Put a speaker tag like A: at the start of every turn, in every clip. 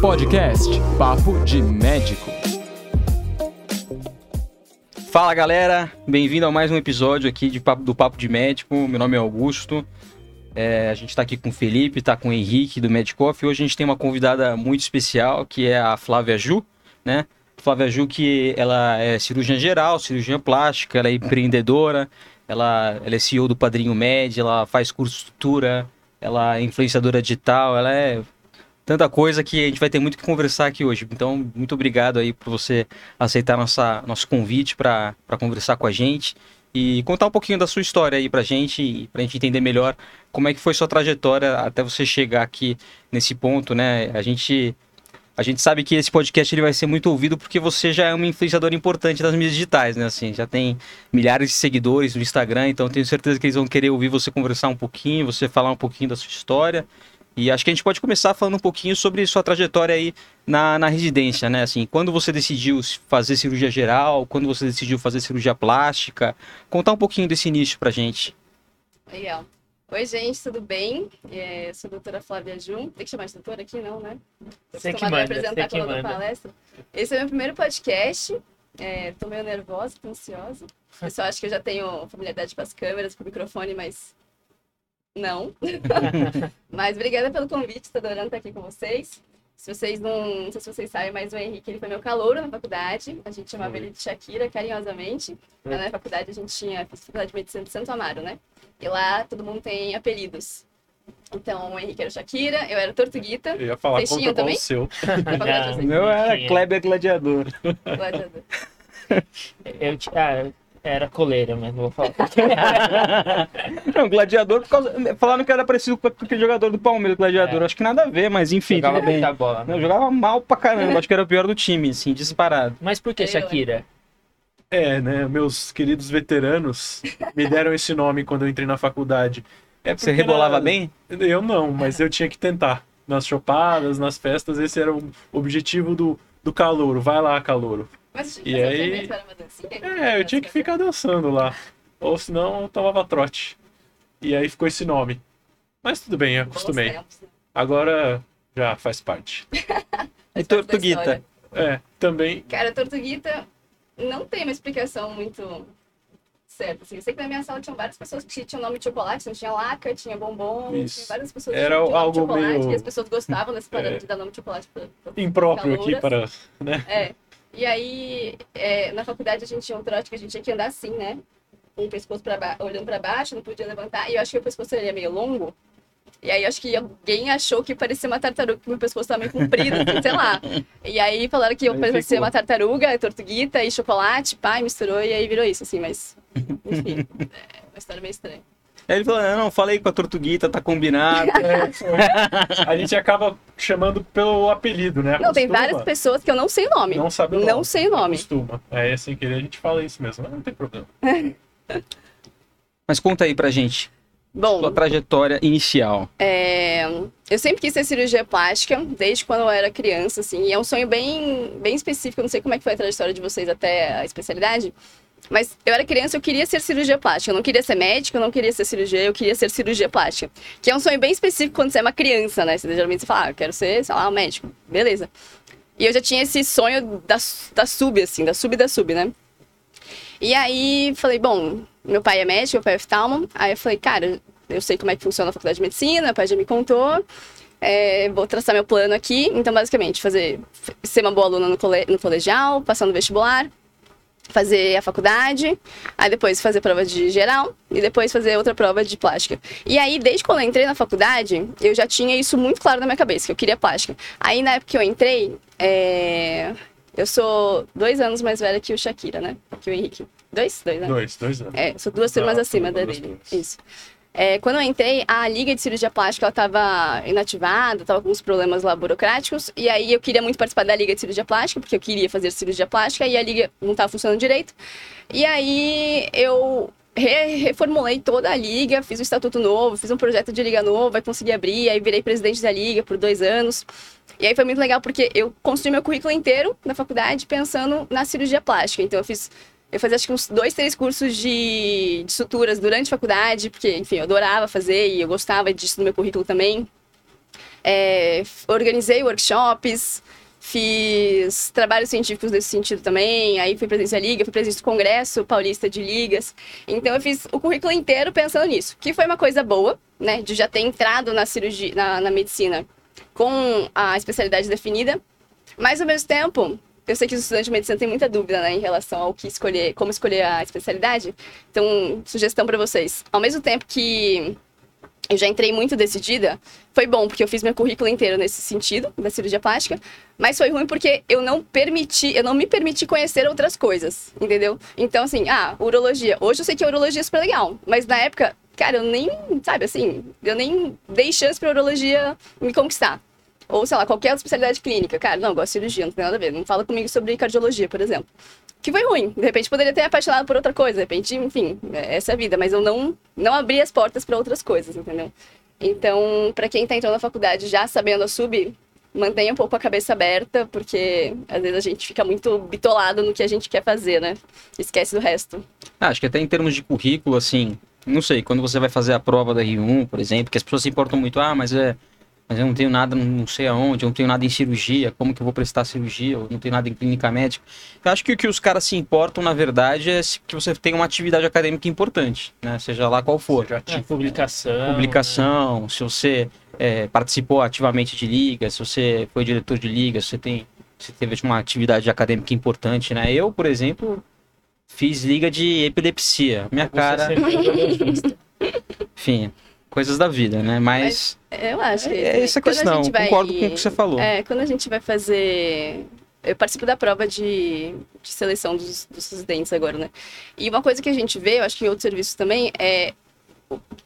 A: Podcast Papo de Médico.
B: Fala galera, bem-vindo a mais um episódio aqui de Papo, do Papo de Médico. Meu nome é Augusto. É, a gente está aqui com o Felipe, está com o Henrique do Medicoff. Hoje a gente tem uma convidada muito especial que é a Flávia Ju, né? Flávia Ju que ela é cirurgiã geral, cirurgiã plástica, ela é empreendedora, ela, ela é CEO do Padrinho Med, ela faz curso de estrutura, ela é influenciadora digital, ela é tanta coisa que a gente vai ter muito que conversar aqui hoje. Então, muito obrigado aí por você aceitar nossa, nosso convite para conversar com a gente e contar um pouquinho da sua história aí pra gente, pra gente entender melhor como é que foi sua trajetória até você chegar aqui nesse ponto, né? A gente a gente sabe que esse podcast ele vai ser muito ouvido porque você já é uma influenciadora importante das mídias digitais, né? Assim, já tem milhares de seguidores no Instagram, então tenho certeza que eles vão querer ouvir você conversar um pouquinho, você falar um pouquinho da sua história. E acho que a gente pode começar falando um pouquinho sobre sua trajetória aí na, na residência, né? Assim, quando você decidiu fazer cirurgia geral, quando você decidiu fazer cirurgia plástica, contar um pouquinho desse início pra gente.
C: Legal. Oi, gente, tudo bem? É, sou a doutora Flávia Jun. Tem que chamar de doutora aqui, não, né?
D: Você que manda,
C: apresentar
D: você que manda.
C: palestra. Esse é o meu primeiro podcast. É, tô meio nervosa, tô ansiosa. O pessoal acha que eu já tenho familiaridade com as câmeras, com o microfone, mas não. mas obrigada pelo convite, tô adorando estar aqui com vocês. Se vocês não, não sei se vocês sabem, mas o Henrique ele foi meu calouro na faculdade. A gente chamava ele de Shakira, carinhosamente. Lá na faculdade a gente tinha fiz faculdade de medicina de Santo Amaro, né? E lá todo mundo tem apelidos. Então o Henrique era Shakira, eu era Tortuguita.
E: Eu ia falar
C: Vocês também?
E: o seu.
D: Não.
B: O meu era. Kleber Gladiador.
C: gladiador.
D: Eu, ah, era coleira, mas não vou falar.
B: Não, Gladiador, por causa... falaram que era parecido com aquele jogador do Palmeiras, Gladiador.
D: É.
B: Acho que nada a ver, mas enfim,
D: Jogava
B: bem.
D: muita bola.
B: Não, eu jogava mal pra caramba, acho que era o pior do time, assim, disparado.
D: Mas por que Shakira?
E: É, né? Meus queridos veteranos me deram esse nome quando eu entrei na faculdade. É
B: Você
E: porque
B: rebolava
E: na-
B: bem?
E: Eu não, mas eu tinha que tentar. Nas chopadas, nas festas, esse era o objetivo do, do calouro. Vai lá, calouro.
C: Mas
E: E aí-
C: tinha era uma dancinha?
E: É, eu tinha que ficar dançando lá. Ou senão eu tomava trote. E aí ficou esse nome. Mas tudo bem, eu acostumei.
C: né?
E: Agora já faz parte.
B: E
C: Faz parte da
B: Tortuguita?
E: É, também.
C: Cara, Tortuguita não tem uma explicação muito certa. Assim. Eu sei que na minha sala tinham várias pessoas que tinham nome de chocolate, então tinha laca, tinha bombom,
E: Isso.
C: tinha várias pessoas
E: Era
C: que tinham nome
E: algo
C: de chocolate,
E: meio-
C: e as pessoas gostavam dessa parada
E: É.
C: de dar nome de chocolate pra, pra
E: Impróprio aqui para. Né?
C: É. E aí, é, na faculdade a gente tinha um trote que a gente tinha que andar assim, né? Com o pescoço pra olhando pra baixo, não podia levantar. E eu acho que o pescoço é meio longo. E aí, acho que alguém achou que parecia uma tartaruga, porque meu pescoço tá meio comprido, assim, sei lá. E aí falaram que eu
E: Aí
C: parecia
E: ficou.
C: uma tartaruga, tortuguita e chocolate, pai, misturou e aí virou isso, assim, mas. Enfim, é uma história meio estranha.
B: Aí ele falou, não, não, falei com a Tortuguita, tá combinado.
E: A gente acaba chamando pelo apelido, né?
C: Não, tem várias pessoas que eu não sei o nome.
E: Não sabe o nome.
C: Não sei o nome.
E: Costuma. É, sem querer a gente fala isso mesmo, mas não tem problema.
B: Mas conta aí pra gente,
C: Bom,
B: sua trajetória inicial.
C: É, eu sempre quis ser cirurgia plástica, desde quando eu era criança, assim, e é um sonho bem, bem específico, eu não sei como é que foi a trajetória de vocês até a especialidade, mas eu era criança, eu queria ser cirurgia plástica, eu não queria ser médica, eu não queria ser cirurgia, eu queria ser cirurgia plástica, que é um sonho bem específico quando você é uma criança, né, você, geralmente você fala, ah, eu quero ser, sei lá, um médico, beleza. E eu já tinha esse sonho da, da sub, assim, da sub da sub, né. E aí, falei, bom, meu pai é médico, meu pai é oftalmo. Aí eu falei, cara, eu sei como é que funciona a faculdade de medicina, meu pai já me contou. é, vou traçar meu plano aqui. Então, basicamente, fazer ser uma boa aluna no, cole, no colegial, passar no vestibular, fazer a faculdade, aí depois fazer prova de geral e depois fazer outra prova de plástica. E aí, desde quando eu entrei na faculdade, eu já tinha isso muito claro na minha cabeça, que eu queria plástica. Aí, na época que eu entrei, é, eu sou dois anos mais velha que o Shakira, né? Que o Henrique. Dois? Dois, né?
E: Dois, dois anos.
C: É, sou duas turmas
E: Ah,
C: acima da dele. Isso. É, quando eu entrei, a Liga de Cirurgia Plástica estava inativada, estava com uns problemas lá burocráticos, e aí eu queria muito participar da Liga de Cirurgia Plástica, porque eu queria fazer cirurgia plástica, e a Liga não estava funcionando direito. E aí eu re- reformulei toda a Liga, fiz um estatuto novo, fiz um projeto de Liga novo, aí consegui abrir, aí virei presidente da Liga por dois anos. E aí foi muito legal, porque eu construí meu currículo inteiro na faculdade pensando na cirurgia plástica. Então eu fiz Eu fazia acho que uns dois, três cursos de, de suturas durante a faculdade, porque, enfim, eu adorava fazer e eu gostava disso no meu currículo também. É, organizei workshops, fiz trabalhos científicos nesse sentido também, aí fui presidente da liga, fui presidente do congresso paulista de ligas. Então eu fiz o currículo inteiro pensando nisso, que foi uma coisa boa, né, de já ter entrado na cirurgia, na, na medicina com a especialidade definida, mas ao mesmo tempo, eu sei que os estudantes de medicina têm muita dúvida, né, em relação ao que escolher, como escolher a especialidade. Então, sugestão para vocês. Ao mesmo tempo que eu já entrei muito decidida, foi bom porque eu fiz meu currículo inteiro nesse sentido, da cirurgia plástica, mas foi ruim porque eu não permiti, eu não me permiti conhecer outras coisas, entendeu? Então, assim, ah, urologia. Hoje eu sei que a urologia é super legal, mas na época, cara, eu nem, sabe, assim, eu nem dei chance pra urologia me conquistar. Ou, sei lá, qualquer especialidade clínica. Cara, não, gosto de cirurgia, não tem nada a ver. Não fala comigo sobre cardiologia, por exemplo. Que foi ruim. De repente poderia ter apaixonado por outra coisa. De repente, enfim, é- essa é a vida. Mas eu não, não abri as portas para outras coisas, entendeu? Então, para quem tá entrando na faculdade já sabendo a sub, mantenha um pouco a cabeça aberta, porque às vezes a gente fica muito bitolado no que a gente quer fazer, né? Esquece do resto.
B: Ah, acho que até em termos de currículo, assim, não sei, quando você vai fazer a prova da R1, por exemplo, que as pessoas se importam muito, ah, mas é. Mas eu não tenho nada, não sei aonde, eu não tenho nada em cirurgia, como que eu vou prestar cirurgia, eu não tenho nada em clínica médica. Eu acho que o que os caras se importam, na verdade, é se- que você tenha uma atividade acadêmica importante, né? Seja lá qual for.
E: Já
D: É, publicação.
B: Publicação, se você é, participou ativamente de liga, se você foi diretor de liga, se você tem. Se teve uma atividade acadêmica importante, né? Eu, por exemplo, fiz liga de epilepsia. Minha
D: Você
B: cara. Enfim, coisas da vida, né? Mas
C: Eu acho que.
B: é essa a
C: quando
B: questão.
C: gente vai-
B: Concordo com o que você falou.
C: É, quando a gente vai fazer. Eu participo da prova de, de seleção dos, dos residentes agora, né? E uma coisa que a gente vê, eu acho que em outros serviços também, é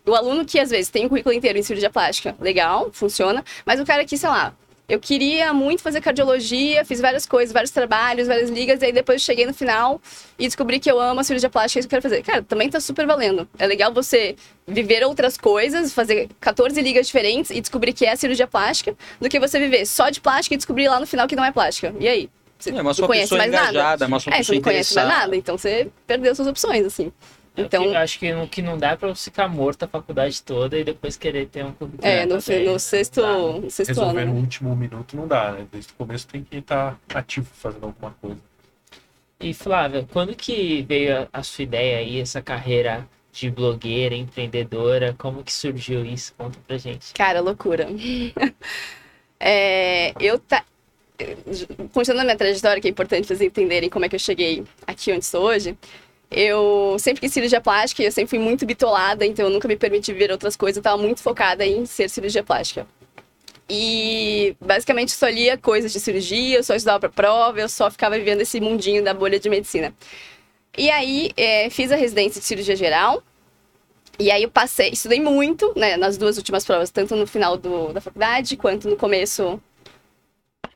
C: o, aluno que às vezes tem o currículo inteiro em cirurgia plástica, legal, funciona, mas o cara que, sei lá, eu queria muito fazer cardiologia, fiz várias coisas, vários trabalhos, várias ligas, e aí depois cheguei no final e descobri que eu amo a cirurgia plástica, é isso que eu quero fazer. Cara, também tá super valendo. É legal você viver outras coisas, fazer 14 ligas diferentes e descobrir que é a cirurgia plástica, do que você viver só de plástica e descobrir lá no final que não é plástica. E aí? Você
B: É, mas
C: não conhece mais nada?
B: engajada, mas sua
C: É, você não conhece mais nada, então você perdeu suas opções, assim.
D: Então,
C: Então,
D: acho que o que não dá é pra você ficar morto a faculdade toda e depois querer ter um currículo.
C: é, no,
D: também,
C: no
D: né?
C: sexto,
D: Não dá.
C: no sexto
E: Resolver
C: ano.
E: no
C: né?
E: último minuto não dá, né? Desde o começo tem que estar ativo fazendo alguma coisa.
D: E Flávia, quando que veio a, a sua ideia aí, essa carreira de blogueira, empreendedora? Como que surgiu isso? Conta pra gente.
C: Cara, loucura. É, eu tá. Continuando a minha trajetória, que é importante vocês entenderem como é que eu cheguei aqui onde estou hoje. Eu sempre quis cirurgia plástica e eu sempre fui muito bitolada, então eu nunca me permiti ver outras coisas. Eu tava muito focada em ser cirurgia plástica. E basicamente só lia coisas de cirurgia, eu só estudava pra prova, eu só ficava vivendo esse mundinho da bolha de medicina. E aí é, fiz a residência de cirurgia geral, e aí eu passei, estudei muito, né, nas duas últimas provas, tanto no final do, da faculdade quanto no começo,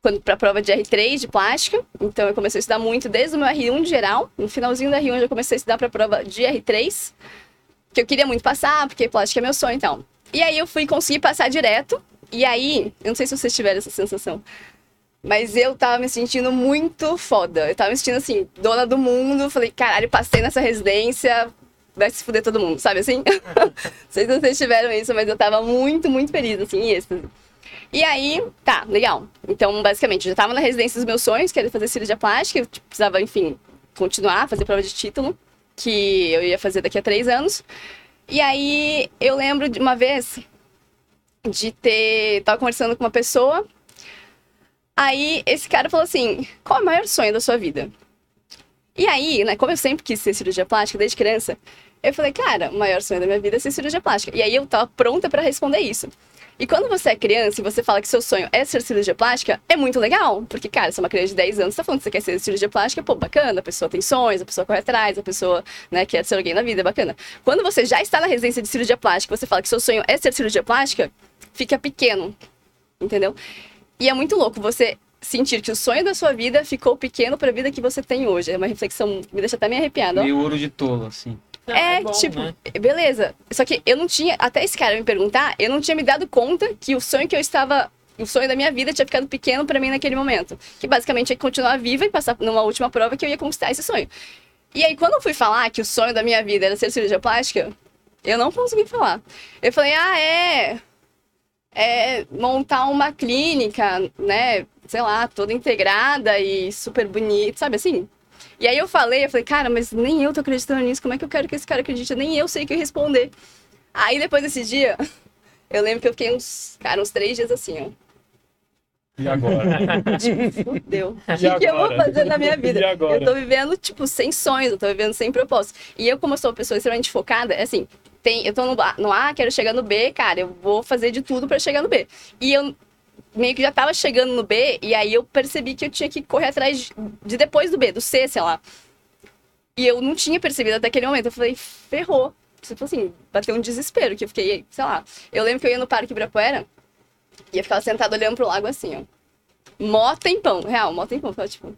C: quando para a prova de R3 de plástica. Então eu comecei a estudar muito desde o meu R1 de geral, no finalzinho do R1 eu já comecei a estudar para a prova de R3, que eu queria muito passar, porque plástica é meu sonho, então. E aí eu fui conseguir passar direto, e aí, eu não sei se vocês tiveram essa sensação, mas eu tava me sentindo muito foda. Eu tava me sentindo assim, dona do mundo. Falei, caralho, passei nessa residência, vai se fuder todo mundo, sabe assim? Não sei se vocês tiveram isso, mas eu tava muito, muito feliz, assim, em êxtase. E aí, tá, legal. Então, basicamente, eu já tava na residência dos meus sonhos, que era fazer cirurgia plástica, eu tipo, precisava, enfim, continuar, fazer prova de título, que eu ia fazer daqui a três anos. E aí, eu lembro de uma vez de ter. Tava conversando com uma pessoa. Aí esse cara falou assim: qual é o maior sonho da sua vida? E aí, né, como eu sempre quis ser cirurgia plástica desde criança, eu falei, cara, o maior sonho da minha vida é ser cirurgia plástica. E aí eu tava pronta pra responder isso. E quando você é criança e você fala que seu sonho é ser cirurgia plástica, é muito legal. Porque, cara, você é uma criança de 10 anos, tá falando que você quer ser cirurgia plástica, pô, bacana, a pessoa tem sonhos, a pessoa corre atrás, a pessoa, né, quer ser alguém na vida, bacana. Quando você já está na residência de cirurgia plástica, você fala que seu sonho é ser cirurgia plástica, fica pequeno, entendeu? E é muito louco você sentir que o sonho da sua vida ficou pequeno para a vida que você tem hoje. É uma reflexão me deixa até meio arrepiada.
B: Meio ouro de tolo, assim.
D: Não,
C: É,
D: bom,
C: tipo,
D: né?
C: beleza. Só que eu não tinha, até esse cara me perguntar, eu não tinha me dado conta que o sonho que eu estava, o sonho da minha vida tinha ficado pequeno para mim naquele momento. Que basicamente é continuar viva e passar numa última prova que eu ia conquistar esse sonho. E aí, quando eu fui falar que o sonho da minha vida era ser cirurgia plástica, eu não consegui falar. Eu falei, ah, é. É montar uma clínica, né? Sei lá, toda integrada e super bonita, sabe assim? E aí eu falei, eu falei, cara, mas nem eu tô acreditando nisso, como é que eu quero que esse cara acredite? Nem eu sei o que responder. Aí depois desse dia, eu lembro que eu fiquei uns, cara, uns três dias assim, ó.
E: E agora?
C: Fudeu. O que, que eu vou fazer na minha vida? Eu tô vivendo, tipo, sem sonhos, eu tô vivendo sem propósito. E eu, como eu sou uma pessoa extremamente focada, é assim, tem, eu tô no, no A, quero chegar no B, cara, eu vou fazer de tudo pra chegar no B. E eu meio que já tava chegando no B, e aí eu percebi que eu tinha que correr atrás de, de depois do B, do C, sei lá. E eu não tinha percebido até aquele momento. Eu falei, ferrou. Tipo assim, bateu um desespero, que eu fiquei, sei lá. Eu lembro que eu ia no Parque Ibirapuera e eu ficava sentada olhando pro lago assim, ó. Mó tempão, real, mó tempão. Eu ficava tipo.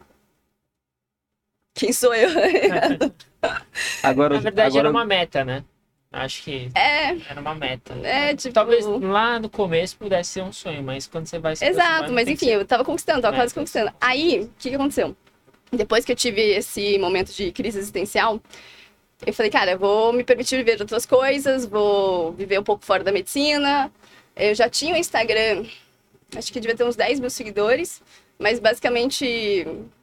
C: Quem sou eu?
B: Agora,
D: Na verdade,
B: agora
D: era uma meta, né? Acho que
C: é,
D: era uma meta.
C: é, tipo.
D: Talvez lá no começo pudesse ser um sonho, mas quando você vai se
C: Exato, mas enfim,
D: ser-
C: eu tava conquistando, tava
D: É,
C: quase conquistando. Aí, o que, que aconteceu? Depois que eu tive esse momento de crise existencial, eu falei, cara, eu vou me permitir viver outras coisas, vou viver um pouco fora da medicina. Eu já tinha um Instagram, acho que devia ter uns 10 mil seguidores, mas basicamente,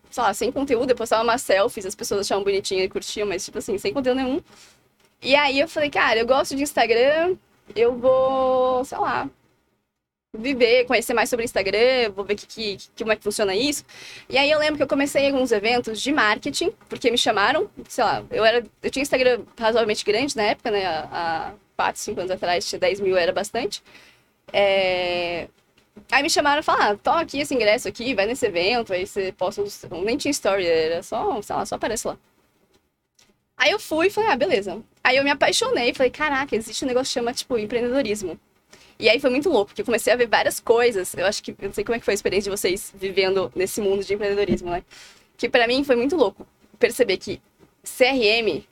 C: sei lá, sem conteúdo, eu postava umas selfies, as pessoas achavam bonitinha e curtiam, mas tipo assim, sem conteúdo nenhum. E aí eu falei, cara, eu gosto de Instagram, eu vou, sei lá, viver, conhecer mais sobre Instagram, vou ver que, que, que- como é que funciona isso. E aí eu lembro que eu comecei alguns eventos de marketing, porque me chamaram, sei lá, eu era. Eu tinha Instagram razoavelmente grande na época, né? Há 4, 5 anos atrás, tinha 10 mil, era bastante. É, Aí me chamaram e falaram, ah, toma aqui esse ingresso aqui, vai nesse evento, aí você posta. uns- Nem tinha story, era só, sei lá, só aparece lá. Aí eu fui e falei, ah, beleza. Aí eu me apaixonei, falei, caraca, existe um negócio que chama, tipo, empreendedorismo. E aí foi muito louco, porque eu comecei a ver várias coisas. Eu acho que, eu não sei como é que foi a experiência de vocês vivendo nesse mundo de empreendedorismo, né? Que pra mim foi muito louco perceber que CRM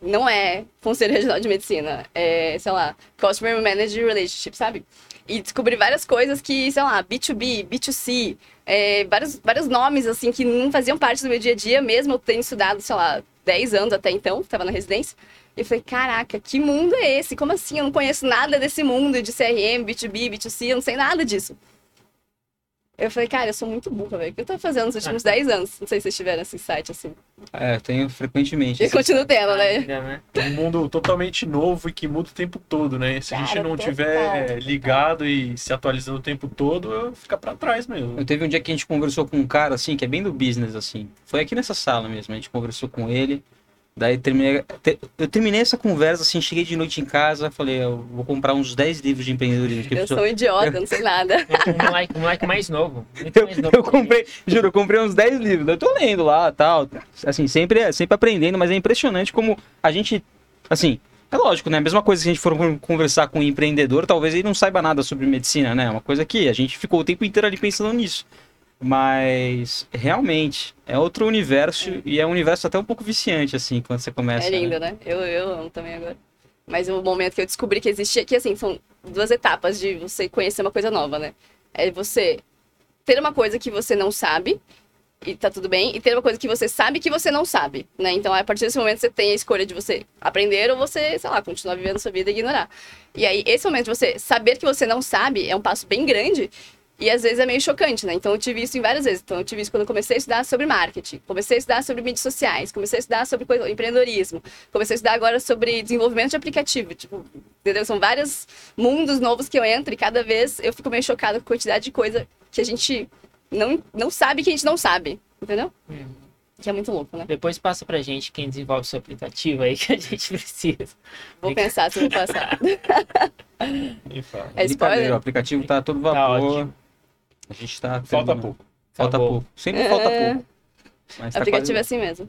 C: não é Conselho Regional de Medicina, é, sei lá, Customer Manager Relationship, sabe? E descobri várias coisas que, sei lá, B2B, B2C, é, vários, vários nomes, assim, que não faziam parte do meu dia a dia, mesmo eu tendo estudado, sei lá, 10 anos até então, estava na residência. E eu falei, caraca, que mundo é esse? Como assim? Eu não conheço nada desse mundo de CRM, B2B, B2C, eu não sei nada disso. Eu falei, cara, eu sou muito burra, velho. O que eu tô fazendo nos últimos 10 anos? Não sei se vocês tiveram esse site assim.
B: É, eu tenho frequentemente.
C: E continuo tendo, né?
D: Né?
E: um mundo totalmente novo e que muda o tempo todo, né? Se a gente
C: Cara,
E: não tiver ligado e se atualizando o tempo todo, fica pra trás mesmo.
B: Eu teve um dia que a gente conversou com um cara, assim, que é bem do business, assim. Foi aqui nessa sala mesmo, a gente conversou com ele. Daí terminei, te- eu terminei essa conversa, assim, cheguei de noite em casa, falei, eu vou comprar uns 10 livros de empreendedorismo. que
C: Eu sou um idiota, não sei nada.
D: Um moleque, um moleque mais novo.
B: Eu,
D: mais novo
B: eu comprei, juro, eu comprei uns 10 livros. Eu tô lendo lá tal. Assim, sempre, sempre aprendendo, mas é impressionante como a gente. Assim, é lógico, né? A mesma coisa que a gente for con- conversar com um empreendedor, talvez ele não saiba nada sobre medicina, né? É Uma coisa que a gente ficou o tempo inteiro ali pensando nisso. Mas realmente é outro universo e é um universo até um pouco viciante, assim, quando você começa.
C: É
B: né?
C: lindo, né? Eu, eu amo também agora. Mas o momento que eu descobri que existia, que assim, são duas etapas de você conhecer uma coisa nova, né? É você ter uma coisa que você não sabe, e tá tudo bem, e ter uma coisa que você sabe que você não sabe, né? Então, a partir desse momento, você tem a escolha de você aprender ou você, sei lá, continuar vivendo sua vida e ignorar. E aí, esse momento de você saber que você não sabe é um passo bem grande, e às vezes é meio chocante, né? Então eu tive isso em várias vezes. Então eu tive isso quando eu comecei a estudar sobre marketing, comecei a estudar sobre mídias sociais, comecei a estudar sobre empreendedorismo, comecei a estudar agora sobre desenvolvimento de aplicativo. Tipo, entendeu? São vários mundos novos que eu entro e cada vez eu fico meio chocada com a quantidade de coisa que a gente não, não sabe que a gente não sabe, entendeu?
D: Uhum.
C: Que é muito louco, né?
D: Depois passa pra gente quem desenvolve o seu aplicativo aí que a gente precisa.
C: Vou pensar se eu vou passar.
E: Nem fala.
C: É spoiler?
B: O aplicativo tá todo
D: Tá
B: vapor.
D: ótimo.
B: A gente tá.
E: Falta
B: terminando.
E: pouco.
B: Falta
D: Acabou.
B: pouco. Sempre falta
C: É.
B: pouco. Mas tá
C: aplicativo é
B: quase...
C: assim mesmo.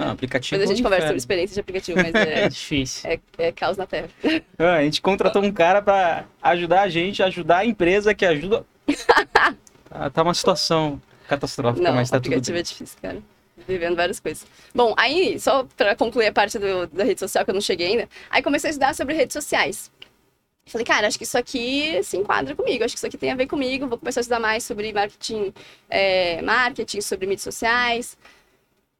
B: Não, aplicativo.
C: Depois a gente
B: é
C: conversa sobre experiência de aplicativo, mas
D: É
C: é,
D: difícil.
C: é, é caos na terra.
B: Ah, a gente contratou um cara pra ajudar a gente, ajudar a empresa que ajuda. Ah, tá uma situação catastrófica,
C: Não,
B: mas tá tudo
C: aplicativo é difícil, cara. Vivendo várias coisas. Bom, aí, só pra concluir a parte do- da rede social que eu não cheguei ainda, aí comecei a estudar sobre redes sociais. Falei, cara, acho que isso aqui se enquadra comigo, acho que isso aqui tem a ver comigo, vou começar a estudar mais sobre marketing, é, marketing, sobre mídias sociais.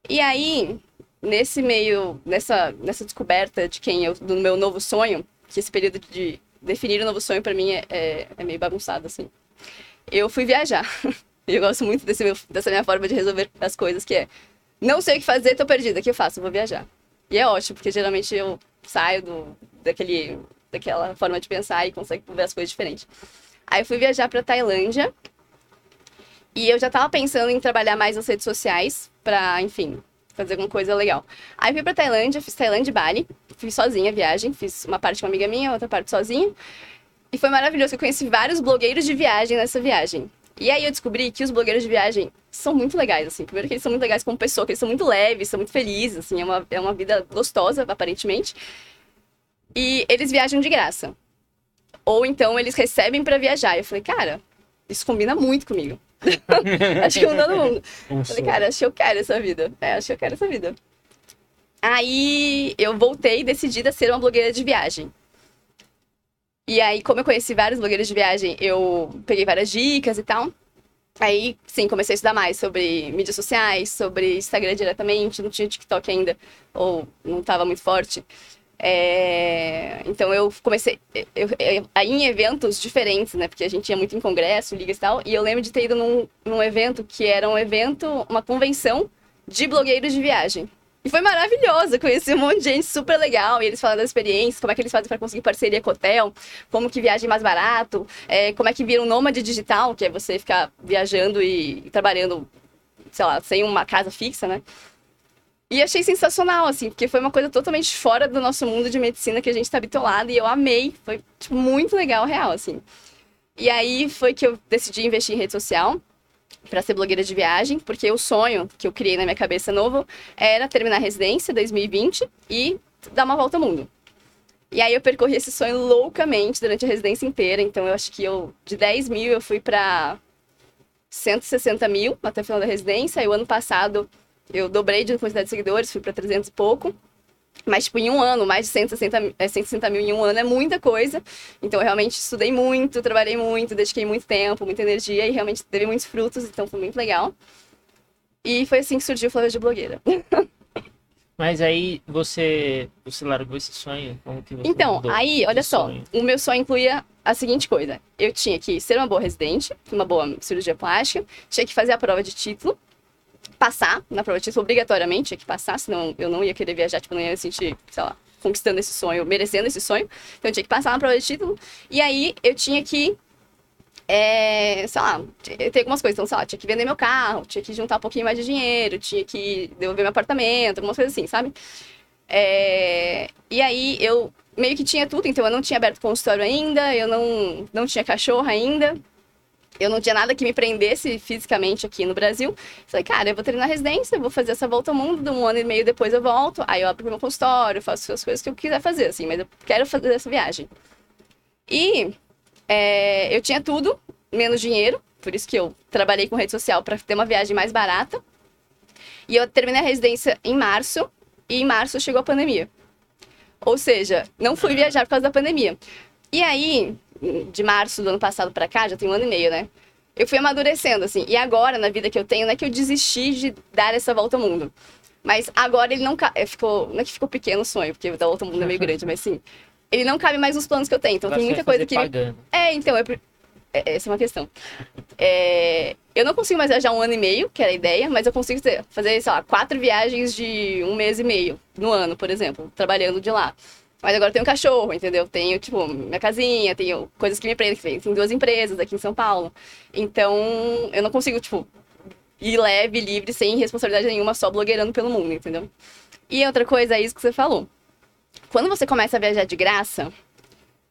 C: E aí, nesse meio, nessa, nessa descoberta de quem eu, do meu novo sonho, que esse período de definir o novo sonho pra mim é, é, é meio bagunçado, assim. Eu fui viajar. Eu gosto muito desse meu, dessa minha forma de resolver as coisas, que é não sei o que fazer, tô perdida, o que eu faço? Eu vou viajar. E é ótimo, porque geralmente eu saio do, daquele, daquela forma de pensar e consigo ver as coisas diferentes. Aí fui viajar pra Tailândia. E eu já tava pensando em trabalhar mais nas redes sociais pra, enfim, fazer alguma coisa legal. Aí fui pra Tailândia, fiz Tailândia e Bali. Fiz sozinha a viagem, fiz uma parte com uma amiga minha, outra parte sozinha. E foi maravilhoso, eu conheci vários blogueiros de viagem nessa viagem. E aí eu descobri que os blogueiros de viagem são muito legais, assim. Primeiro que eles são muito legais como pessoa, que eles são muito leves, são muito felizes, assim. É uma, é uma vida gostosa, aparentemente. E eles viajam de graça. Ou então eles recebem pra viajar. Eu falei, cara, isso combina muito comigo. acho que com todo mundo.
E: Um
C: Falei, cara, acho que eu quero essa vida. É, acho que eu quero essa vida. Aí eu voltei decidida a ser uma blogueira de viagem. E aí, como eu conheci vários blogueiros de viagem, eu peguei várias dicas e tal. Aí, sim, comecei a estudar mais sobre mídias sociais, sobre Instagram diretamente, não tinha TikTok ainda, ou não estava muito forte. É, Então eu comecei eu, eu- em eventos diferentes, né? Porque a gente ia muito em congresso, ligas e tal. E eu lembro de ter ido num, num evento que era um evento, uma convenção de blogueiros de viagem. E foi maravilhoso, conheci um monte de gente super legal, e eles falando das experiências, como é que eles fazem para conseguir parceria com hotel, como que viagem mais barato, é, como é que vira um nômade digital, que é você ficar viajando e, e trabalhando, sei lá, sem uma casa fixa, né? E achei sensacional, assim, porque foi uma coisa totalmente fora do nosso mundo de medicina que a gente tá bitolado, e eu amei, foi tipo, muito legal, real, assim. E aí foi que eu decidi investir em rede social para ser blogueira de viagem, porque o sonho que eu criei na minha cabeça novo era terminar a residência em 2020 e dar uma volta ao mundo. E aí eu percorri esse sonho loucamente durante a residência inteira, então eu acho que eu, de 10 mil, eu fui para 160 mil até o final da residência, e o ano passado eu dobrei de quantidade de seguidores, fui para 300 e pouco. Mas, tipo, em um ano, mais de 160, mi- é, 160 mil em um ano é muita coisa. Então, eu realmente estudei muito, trabalhei muito, dediquei muito tempo, muita energia e realmente teve muitos frutos, então foi muito legal. E foi assim que surgiu o Flávia de Blogueira.
D: Mas aí você, você largou esse sonho? Como que você
C: Então, aí, olha só,
D: sonho?
C: o meu sonho incluía a seguinte coisa: eu tinha que ser uma boa residente, uma boa cirurgia plástica, tinha que fazer a prova de título, passar na prova de título obrigatoriamente, tinha que passar, senão eu não ia querer viajar, tipo, não ia me sentir, sei lá, conquistando esse sonho, merecendo esse sonho. Então eu tinha que passar na prova de título, e aí eu tinha que. É, sei lá, tem algumas coisas, então, sei lá, tinha que vender meu carro, tinha que juntar um pouquinho mais de dinheiro, tinha que devolver meu apartamento, algumas coisas assim, sabe? É, e aí eu meio que tinha tudo, então eu não tinha aberto consultório ainda, eu não, não tinha cachorro ainda, eu não tinha nada que me prendesse fisicamente aqui no Brasil. Falei, cara, eu vou treinar residência, eu vou fazer essa volta ao mundo, um ano e meio depois eu volto, aí eu abro meu consultório, faço as coisas que eu quiser fazer, assim, mas eu quero fazer essa viagem. E é, eu tinha tudo, menos dinheiro, por isso que eu trabalhei com rede social para ter uma viagem mais barata. E eu terminei a residência em março, e em março chegou a pandemia. Ou seja, não fui viajar por causa da pandemia. E aí, de março do ano passado pra cá, já tem um ano e meio, né? Eu fui amadurecendo, assim. E agora, na vida que eu tenho, não é que eu desisti de dar essa volta ao mundo. Mas agora ele não é, ficou Não é que ficou pequeno o sonho, porque dar volta ao mundo é meio grande, mas sim. Ele não cabe mais nos planos que eu tenho. Então
D: Você
C: tem muita coisa que.
D: pagando.
C: É, então, é, é- essa é uma questão. É, eu não consigo mais viajar um ano e meio, que era a ideia, mas eu consigo fazer, sei lá, quatro viagens de um mês e meio no ano, por exemplo, trabalhando de lá. Mas agora eu tenho um cachorro, entendeu? Tenho, tipo, minha casinha, tenho coisas que me prendem, tem, duas empresas aqui em São Paulo. Então, eu não consigo, tipo, ir leve, livre, sem responsabilidade nenhuma, só blogueirando pelo mundo, entendeu? E outra coisa é isso que você falou. Quando você começa a viajar de graça,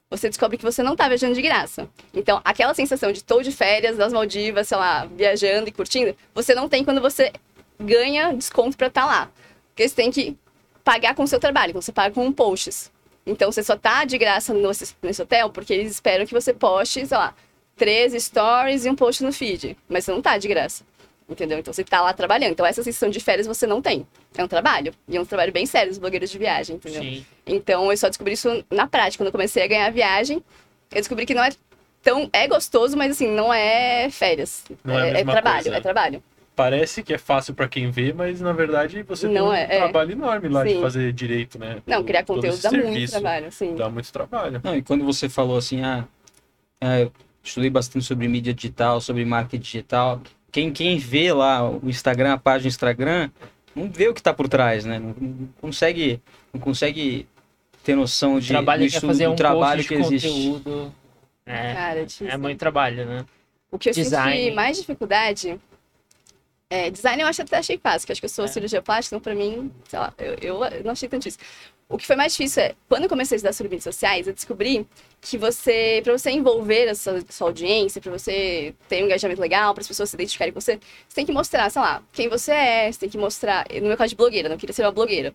C: você descobre que você não tá viajando de graça. Então, aquela sensação de tô de férias das Maldivas, sei lá, viajando e curtindo, você não tem quando você ganha desconto pra estar lá. Porque você tem que pagar com o seu trabalho, então você paga com posts. Então, você só tá de graça nesse, nesse hotel porque eles esperam que você poste, sei lá, três stories e um post no feed. Mas você não tá de graça. Entendeu? Então você tá lá trabalhando. Então essa sensação de férias você não tem. É um trabalho. E é um trabalho bem sério dos blogueiros de viagem, entendeu?
D: Sim.
C: Então eu só descobri isso na prática. Quando eu comecei a ganhar viagem, eu descobri que não é tão. É gostoso, mas assim, não é férias.
E: Não é
C: é,
E: mesma
C: trabalho,
E: coisa.
C: é trabalho.
E: Parece que é fácil pra quem vê, mas na verdade você
C: Não
E: tem um
C: é, é.
E: trabalho enorme lá de
C: Sim.
E: fazer direito, né?
C: Não, criar
E: Todo
C: conteúdo dá muito
E: serviço.
C: trabalho, sim.
E: Dá muito trabalho.
B: Não, e quando você falou assim, ah, é, eu estudei bastante sobre mídia digital, sobre marketing digital, quem, quem vê lá o Instagram, a página Instagram, não vê o que tá por trás, né? Não, não consegue, não consegue ter noção
D: O
B: de,
D: trabalho é
B: estudo,
D: fazer um
B: trabalho
D: post
B: que
D: de
B: existe.
D: conteúdo. É,
C: Cara,
D: é muito trabalho, né?
C: O que eu
D: Design.
C: senti mais dificuldade. É, design eu acho até achei fácil, que acho que eu sou
D: É.
C: cirurgia plástica, então pra mim, sei lá, eu, eu não achei tanto isso. O que foi mais difícil é, quando eu comecei a estudar sobre mídias sociais, eu descobri que você, pra você envolver a sua, sua audiência, pra você ter um engajamento legal, para as pessoas se identificarem com você, você tem que mostrar, sei lá, quem você é, você tem que mostrar. No meu caso de blogueira, não queria ser uma blogueira.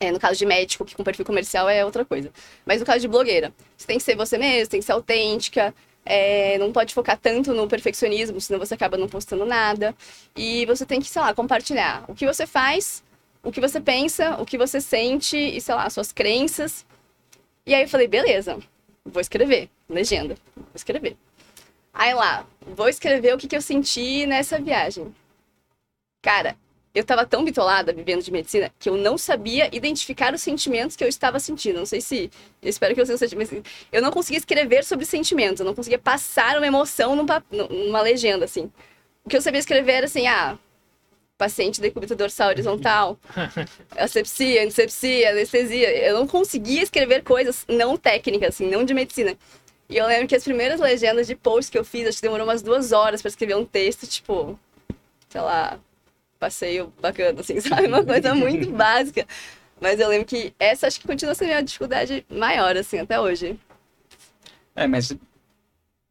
C: É, no caso de médico, que com perfil comercial é outra coisa. Mas no caso de blogueira, você tem que ser você mesmo, tem que ser autêntica, é, não pode focar tanto no perfeccionismo, senão você acaba não postando nada. E você tem que, sei lá, compartilhar o que você faz, o que você pensa, o que você sente e, sei lá, suas crenças. E aí eu falei, beleza, vou escrever, legenda, vou escrever. Aí lá, vou escrever o que, que eu senti nessa viagem. Cara, eu tava tão bitolada vivendo de medicina que eu não sabia identificar os sentimentos que eu estava sentindo. Não sei se. Eu espero que você não seja. Mas eu não conseguia escrever sobre sentimentos. Eu não conseguia passar uma emoção num pa- numa legenda, assim. O que eu sabia escrever era assim: ah, paciente decúbito dorsal horizontal, asepsia, antisepsia, anestesia. Eu não conseguia escrever coisas não técnicas, assim, não de medicina. E eu lembro que as primeiras legendas de post que eu fiz, acho que demorou umas duas horas para escrever um texto, tipo, sei lá, passeio bacana, assim, sabe? Uma coisa muito básica. Mas eu lembro que essa acho que continua sendo a minha dificuldade maior, assim, até hoje.
B: É, mas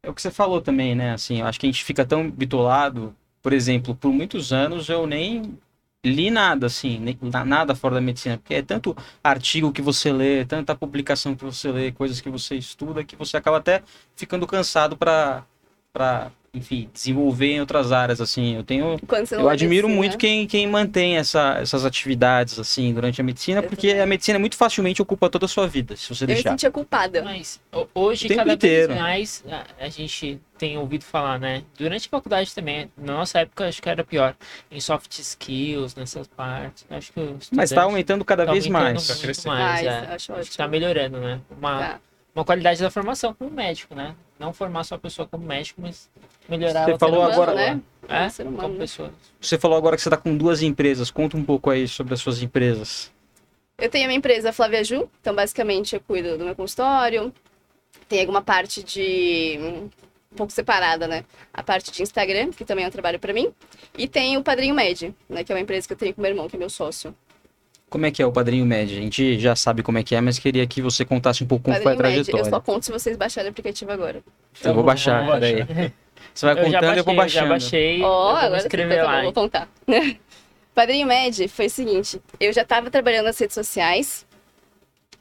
B: é o que você falou também, né? Assim, eu acho que a gente fica tão bitolado, por exemplo, por muitos anos eu nem li nada, assim, nem- na- nada fora da medicina, porque é tanto artigo que você lê, tanta publicação que você lê, coisas que você estuda, que você acaba até ficando cansado para, enfim, desenvolver em outras áreas, assim. Eu tenho
C: não
B: eu admiro muito quem, quem mantém essa- essas atividades assim durante a medicina,
C: Eu
B: porque
C: também.
B: a medicina muito facilmente ocupa toda a sua vida, se você
C: Eu me
B: deixar.
C: sentia culpada.
D: Mas ho- hoje, cada
B: inteiro.
D: vez mais, a, a gente tem ouvido falar, né? Durante a faculdade também, na nossa época, acho que era pior. Em soft skills, nessas partes. Acho que
B: Mas está
D: estudante
B: aumentando cada
D: tá
B: vez
D: aumentando
B: mais.
E: Tá crescendo.
D: mais,
C: Ah, isso
D: é.
C: eu acho
D: Acho que tá melhorando, né? Uma,
C: Tá.
D: Uma qualidade da formação como médico, né? Não formar só a pessoa como médico, mas melhorar
B: Você falou
D: como
B: agora-
C: né?
D: É,
C: Ser humano,
D: como
C: né?
D: pessoa.
B: Você falou agora que você está com duas empresas. Conta um pouco aí sobre as suas empresas.
C: Eu tenho a minha empresa Flávia Ju, então basicamente eu cuido do meu consultório. Tem alguma parte de. um pouco separada, né? A parte de Instagram, que também é um trabalho pra mim. E tem o Padrinho Med, né? Que é uma empresa que eu tenho com meu irmão, que é meu sócio.
B: Como é que é o Padrinho Médio? A gente já sabe como é que é, mas queria que você contasse um pouco como foi a
C: Padrinho Med, eu
B: trajetória.
C: só conto se vocês baixarem o aplicativo agora.
B: Eu vou baixar,
E: Vamos
B: peraí. Você vai
D: Eu
B: contando e
D: baixei,
B: eu vou
D: eu já
B: baixando.
D: baixei. Eu vou me
C: agora então tá bom,
D: lá.
C: vou contar. Padrinho Med foi o seguinte, eu já tava trabalhando nas redes sociais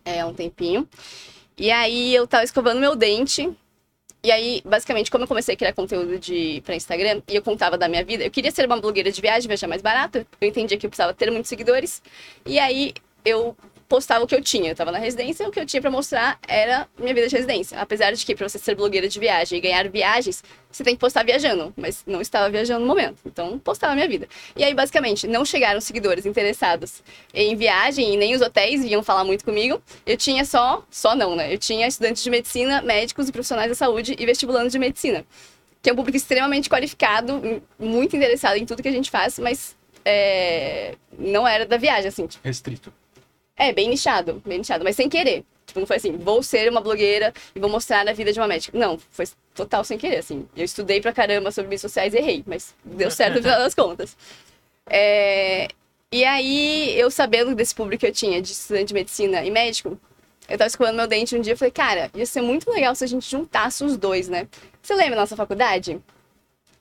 C: é, há um tempinho. E aí eu tava escovando meu dente. E aí, basicamente, como eu comecei a criar conteúdo de, pra Instagram e eu contava da minha vida, eu queria ser uma blogueira de viagem, viajar mais barato. Eu entendia que eu precisava ter muitos seguidores. E aí eu postava o que eu tinha. Eu tava na residência, o que eu tinha pra mostrar era minha vida de residência. Apesar de que pra você ser blogueira de viagem e ganhar viagens, você tem que postar viajando, mas não estava viajando no momento. Então, postava minha vida. E aí, basicamente, não chegaram seguidores interessados em viagem e nem os hotéis vinham falar muito comigo. Eu tinha só, só não, né? Eu tinha estudantes de medicina, médicos e profissionais da saúde e vestibulandos de medicina. Que é um público extremamente qualificado, muito interessado em tudo que a gente faz, mas é, não era da viagem, assim, tipo,
E: Restrito.
C: É, bem nichado, bem nichado, mas sem querer. Tipo, não foi assim, vou ser uma blogueira e vou mostrar a vida de uma médica. Não, foi total sem querer, assim. Eu estudei pra caramba sobre mídias sociais e errei, mas deu certo no final das contas. É, E aí, eu sabendo desse público que eu tinha de estudante de medicina e médico, eu tava escovando meu dente um dia e falei, cara, ia ser muito legal se a gente juntasse os dois, né? Você lembra da nossa faculdade?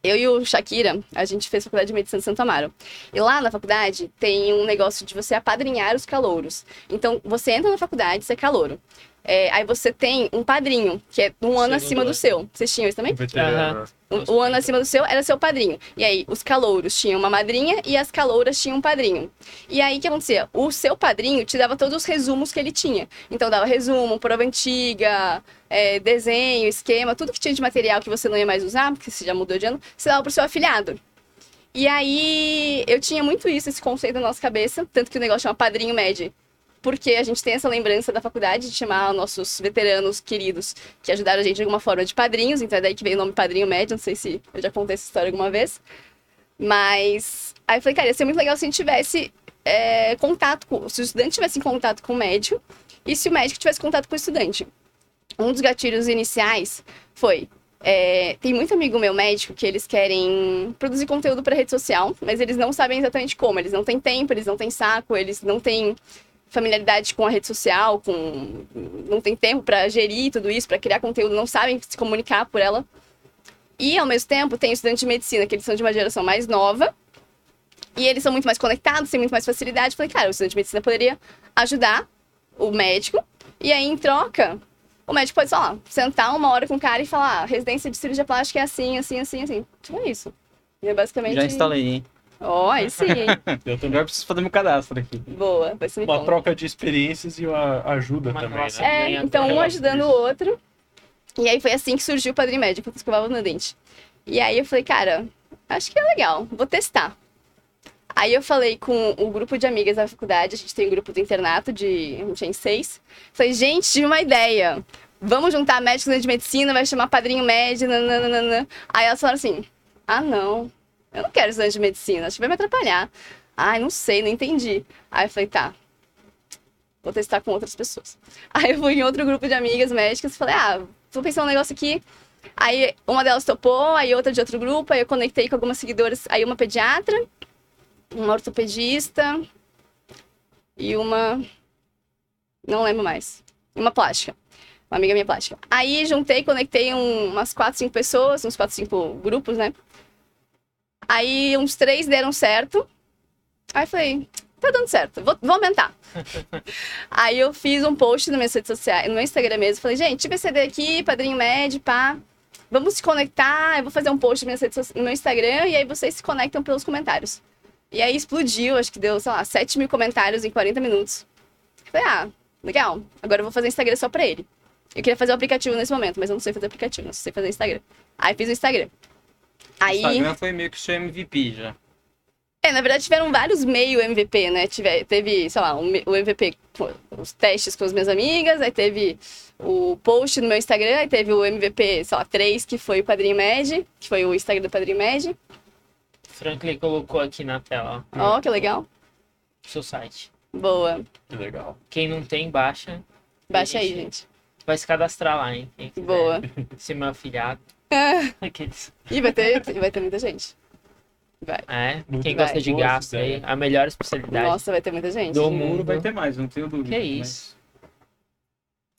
C: Eu e o Shakira, a gente fez faculdade de medicina de Santo Amaro. E lá na faculdade tem um negócio de você apadrinhar os calouros. Então, você entra na faculdade, você é calouro. É, aí você tem um padrinho, que é um ano
D: Segundo
C: acima do
D: ano.
C: seu. Vocês tinham isso também?
E: Veterano.
C: O, o ano acima do seu era seu padrinho. E aí, os calouros tinham uma madrinha e as calouras tinham um padrinho. E aí, o que acontecia? O seu padrinho te dava todos os resumos que ele tinha. Então, dava resumo, prova antiga, é, desenho, esquema, tudo que tinha de material que você não ia mais usar, porque você já mudou de ano, você dava pro seu afilhado. E aí eu tinha muito isso, esse conceito na nossa cabeça, tanto que o negócio chama Padrinho Med. Porque a gente tem essa lembrança da faculdade de chamar nossos veteranos queridos que ajudaram a gente de alguma forma de padrinhos, então é daí que veio o nome Padrinho Med, não sei se eu já contei essa história alguma vez. Mas aí eu falei, cara, ia ser muito legal se a gente tivesse é, contato com. Se o estudante tivesse contato com o médico e se o médico tivesse contato com o estudante. Um dos gatilhos iniciais foi. é, tem muito amigo meu médico que eles querem produzir conteúdo para rede social, mas eles não sabem exatamente como. Eles não têm tempo, eles não têm saco, eles não têm familiaridade com a rede social, com não tem tempo para gerir tudo isso, para criar conteúdo, não sabem se comunicar por ela. E ao mesmo tempo tem estudantes de medicina, que eles são de uma geração mais nova, e eles são muito mais conectados, têm muito mais facilidade. Falei, cara, o estudante de medicina poderia ajudar o médico, e aí em troca, o médico pode, lá, sentar uma hora com o cara e falar, ah, residência de cirurgia plástica é assim, assim, assim, assim. Tipo é isso. E é basicamente.
B: Já instalei, hein?
C: Ó, aí sim, hein?
E: Eu também.
B: Eu preciso fazer meu cadastro aqui.
C: Boa, vai ser
E: Uma
C: bom.
E: troca de experiências e uma ajuda
D: Uma
E: também, né?
C: É, então um ajudando o outro. E aí foi assim que surgiu o Padrinho Médico, que escovava no dente. E aí eu falei, cara, acho que é legal, vou testar. Aí eu falei com o grupo de amigas da faculdade, a gente tem um grupo do internato de. A gente tem seis. Falei, gente, tive uma ideia. Vamos juntar médicos de medicina, vai chamar padrinho médio, nananana. Aí elas falaram assim: ah, não, eu não quero estudante de medicina, acho que vai me atrapalhar. Ai, não sei, não entendi. Aí eu falei, tá, vou testar com outras pessoas. Aí eu fui em outro grupo de amigas médicas e falei, ah, tô pensando um negócio aqui. Aí uma delas topou, aí outra de outro grupo, aí eu conectei com algumas seguidoras, aí uma pediatra, uma ortopedista e uma. Não lembro mais. Uma plástica. Uma amiga minha plástica. Aí juntei, conectei um- umas 4, 5 pessoas, uns 4, 5 grupos, né? Aí uns três deram certo. Aí falei, tá dando certo, vou, vou aumentar. Aí eu fiz um post nas minhas redes sociais, no meu Instagram mesmo. Falei, gente, tive CD aqui, padrinho médio, pá. Vamos se conectar. Eu vou fazer um post nas minhas redes soci- no meu Instagram e aí vocês se conectam pelos comentários. E aí explodiu, acho que deu, sei lá, 7 mil comentários em 40 minutos. Falei, ah, legal. Agora eu vou fazer Instagram só pra ele. Eu queria fazer o aplicativo nesse momento, mas eu não sei fazer aplicativo, não sei fazer Instagram. Aí fiz o Instagram. Aí.
B: Instagram foi meio que o seu MVP já.
C: É, na verdade tiveram vários meio MVP, né? Tive, teve, sei lá, um o MVP, os testes com as minhas amigas, aí teve o post no meu Instagram, aí teve o MVP, sei lá, 3, que foi o Padrinho Med, que foi o Instagram do Padrinho Med.
D: Franklin colocou aqui na tela, ó,
C: Ó, que legal.
D: seu site.
C: Boa.
E: Que legal.
D: Quem não tem, baixa.
C: Baixa aí,
D: Gente.
C: gente.
D: Vai se cadastrar lá, hein?
C: Boa.
D: Ser meu afilhado. Aqueles.
C: E vai ter, vai ter muita gente. Vai.
D: É,
E: Muito
D: quem
C: vai.
D: gosta de gasto aí,
E: ideia.
D: a melhor especialidade.
C: Nossa, vai ter muita gente.
D: Do mundo.
B: vai ter mais, não tenho dúvida.
D: Que
B: mas-
D: isso?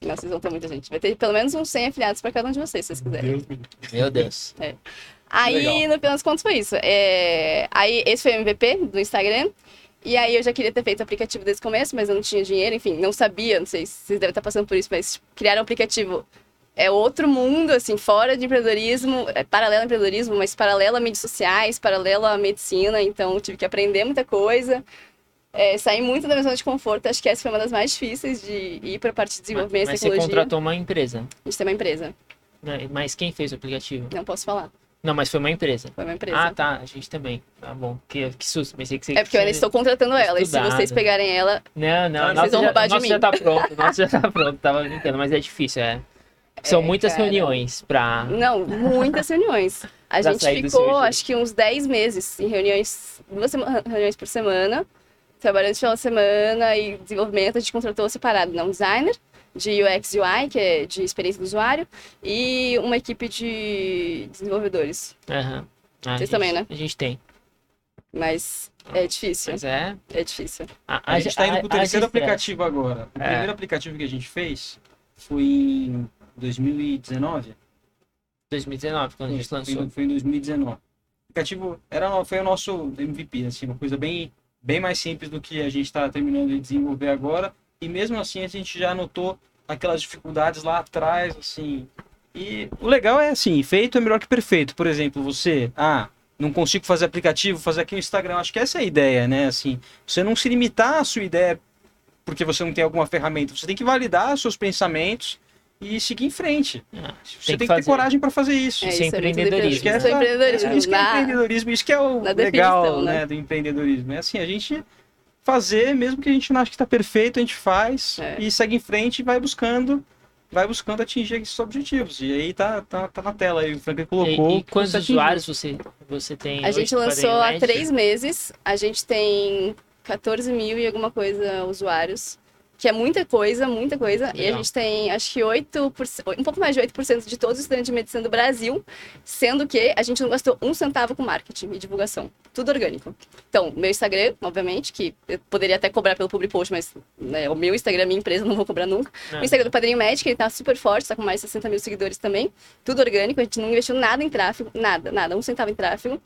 C: Nossa, vocês vão ter muita gente. Vai ter pelo menos uns 100 afiliados pra cada um de vocês, se vocês quiserem.
D: Meu Deus.
C: Aí,
E: Legal.
C: no final das contas, foi isso. É, Aí, esse foi o MVP do Instagram. E aí, eu já queria ter feito o aplicativo desde o começo, mas eu não tinha dinheiro, enfim, não sabia. Não sei se vocês devem estar passando por isso, mas criar um aplicativo é outro mundo, assim, fora de empreendedorismo, é paralelo ao empreendedorismo, mas paralelo a mídias sociais, paralelo à medicina. Então, tive que aprender muita coisa. É, sair muito da minha zona de conforto, acho que essa foi uma das mais difíceis de ir para a parte de desenvolvimento
D: Mas você
C: tecnologia.
D: contratou uma empresa.
C: A gente tem uma empresa,
D: né? Mas quem fez o aplicativo?
C: não posso falar,
D: Não, mas foi uma empresa.
C: foi uma empresa.
D: Ah, tá. A gente também. Tá bom. Que, que susto. Pensei que você.
C: É porque eu ainda estou contratando ela, e se vocês pegarem ela,
D: Não, não.
C: Vocês vão
D: já,
C: roubar de
D: nossa
C: mim.
D: já tá pronto. Nossa já tá pronto. Tava brincando, mas é difícil, é. São
C: É,
D: muitas
C: cara.
D: reuniões pra.
C: Não, muitas reuniões. A gente ficou, acho que uns 10 meses em reuniões, duas reuniões por semana, trabalhando de final de semana e desenvolvimento. A gente contratou separado, não, um designer de UX e UI, que é de experiência do usuário, e uma equipe de desenvolvedores.
D: Aham. Ah, a
C: Vocês
D: gente-
C: também, né?
D: A gente tem.
C: Mas é difícil,
D: Mas é.
C: é difícil.
D: A,
B: A, gente tá indo pro
D: a- a
B: terceiro aplicativo agora. O
D: É.
B: primeiro aplicativo que a gente fez foi em 2019.
D: 2019, quando a gente
B: Foi,
D: lançou.
B: foi em 2019. O aplicativo era, foi o nosso MVP, assim, uma coisa bem, bem mais simples do que a gente está terminando de desenvolver agora. E mesmo assim a gente já notou aquelas dificuldades lá atrás, assim. E o legal é assim, feito é melhor que perfeito. Por exemplo, você, ah, não consigo fazer aplicativo, fazer aqui o Instagram. Acho que essa é a ideia, né? Assim, você não se limitar à sua ideia porque você não tem alguma ferramenta. Você tem que validar seus pensamentos e seguir em frente.
D: Ah,
B: Você tem, que, ter
D: fazer.
B: coragem para fazer isso.
C: É,
D: Isso é
C: isso é muito
D: empreendedorismo,
B: Isso que é,
C: Isso é empreendedorismo.
B: isso que é
C: Na-
B: empreendedorismo, isso que é o legal
C: né?
B: né, do empreendedorismo. É assim, a gente fazer, mesmo que a gente não ache que está perfeito, a gente faz
C: É.
B: e segue em frente e vai buscando, vai buscando atingir esses objetivos. E aí tá, tá, tá na tela aí, o Franklin
D: E,
B: colocou.
D: e quantos
B: você atingiu.
D: usuários você, você tem?
C: A gente lançou há três meses. A gente tem 14 mil e alguma coisa usuários. Que é muita coisa, muita coisa. E a
D: Legal.
C: gente tem, acho que 8%, um pouco mais de 8% de todos os estudantes de medicina do Brasil, sendo que a gente não gastou um centavo com marketing e divulgação. Tudo orgânico. Então, meu Instagram, obviamente, que eu poderia até cobrar pelo public post, mas né, o meu Instagram, minha empresa, não vou cobrar nunca.
D: Ah,
C: O Instagram do Padrinho Médico, ele tá super forte, tá com mais de 60 mil seguidores também. Tudo orgânico, a gente não investiu nada em tráfego, nada, nada, um centavo em tráfego.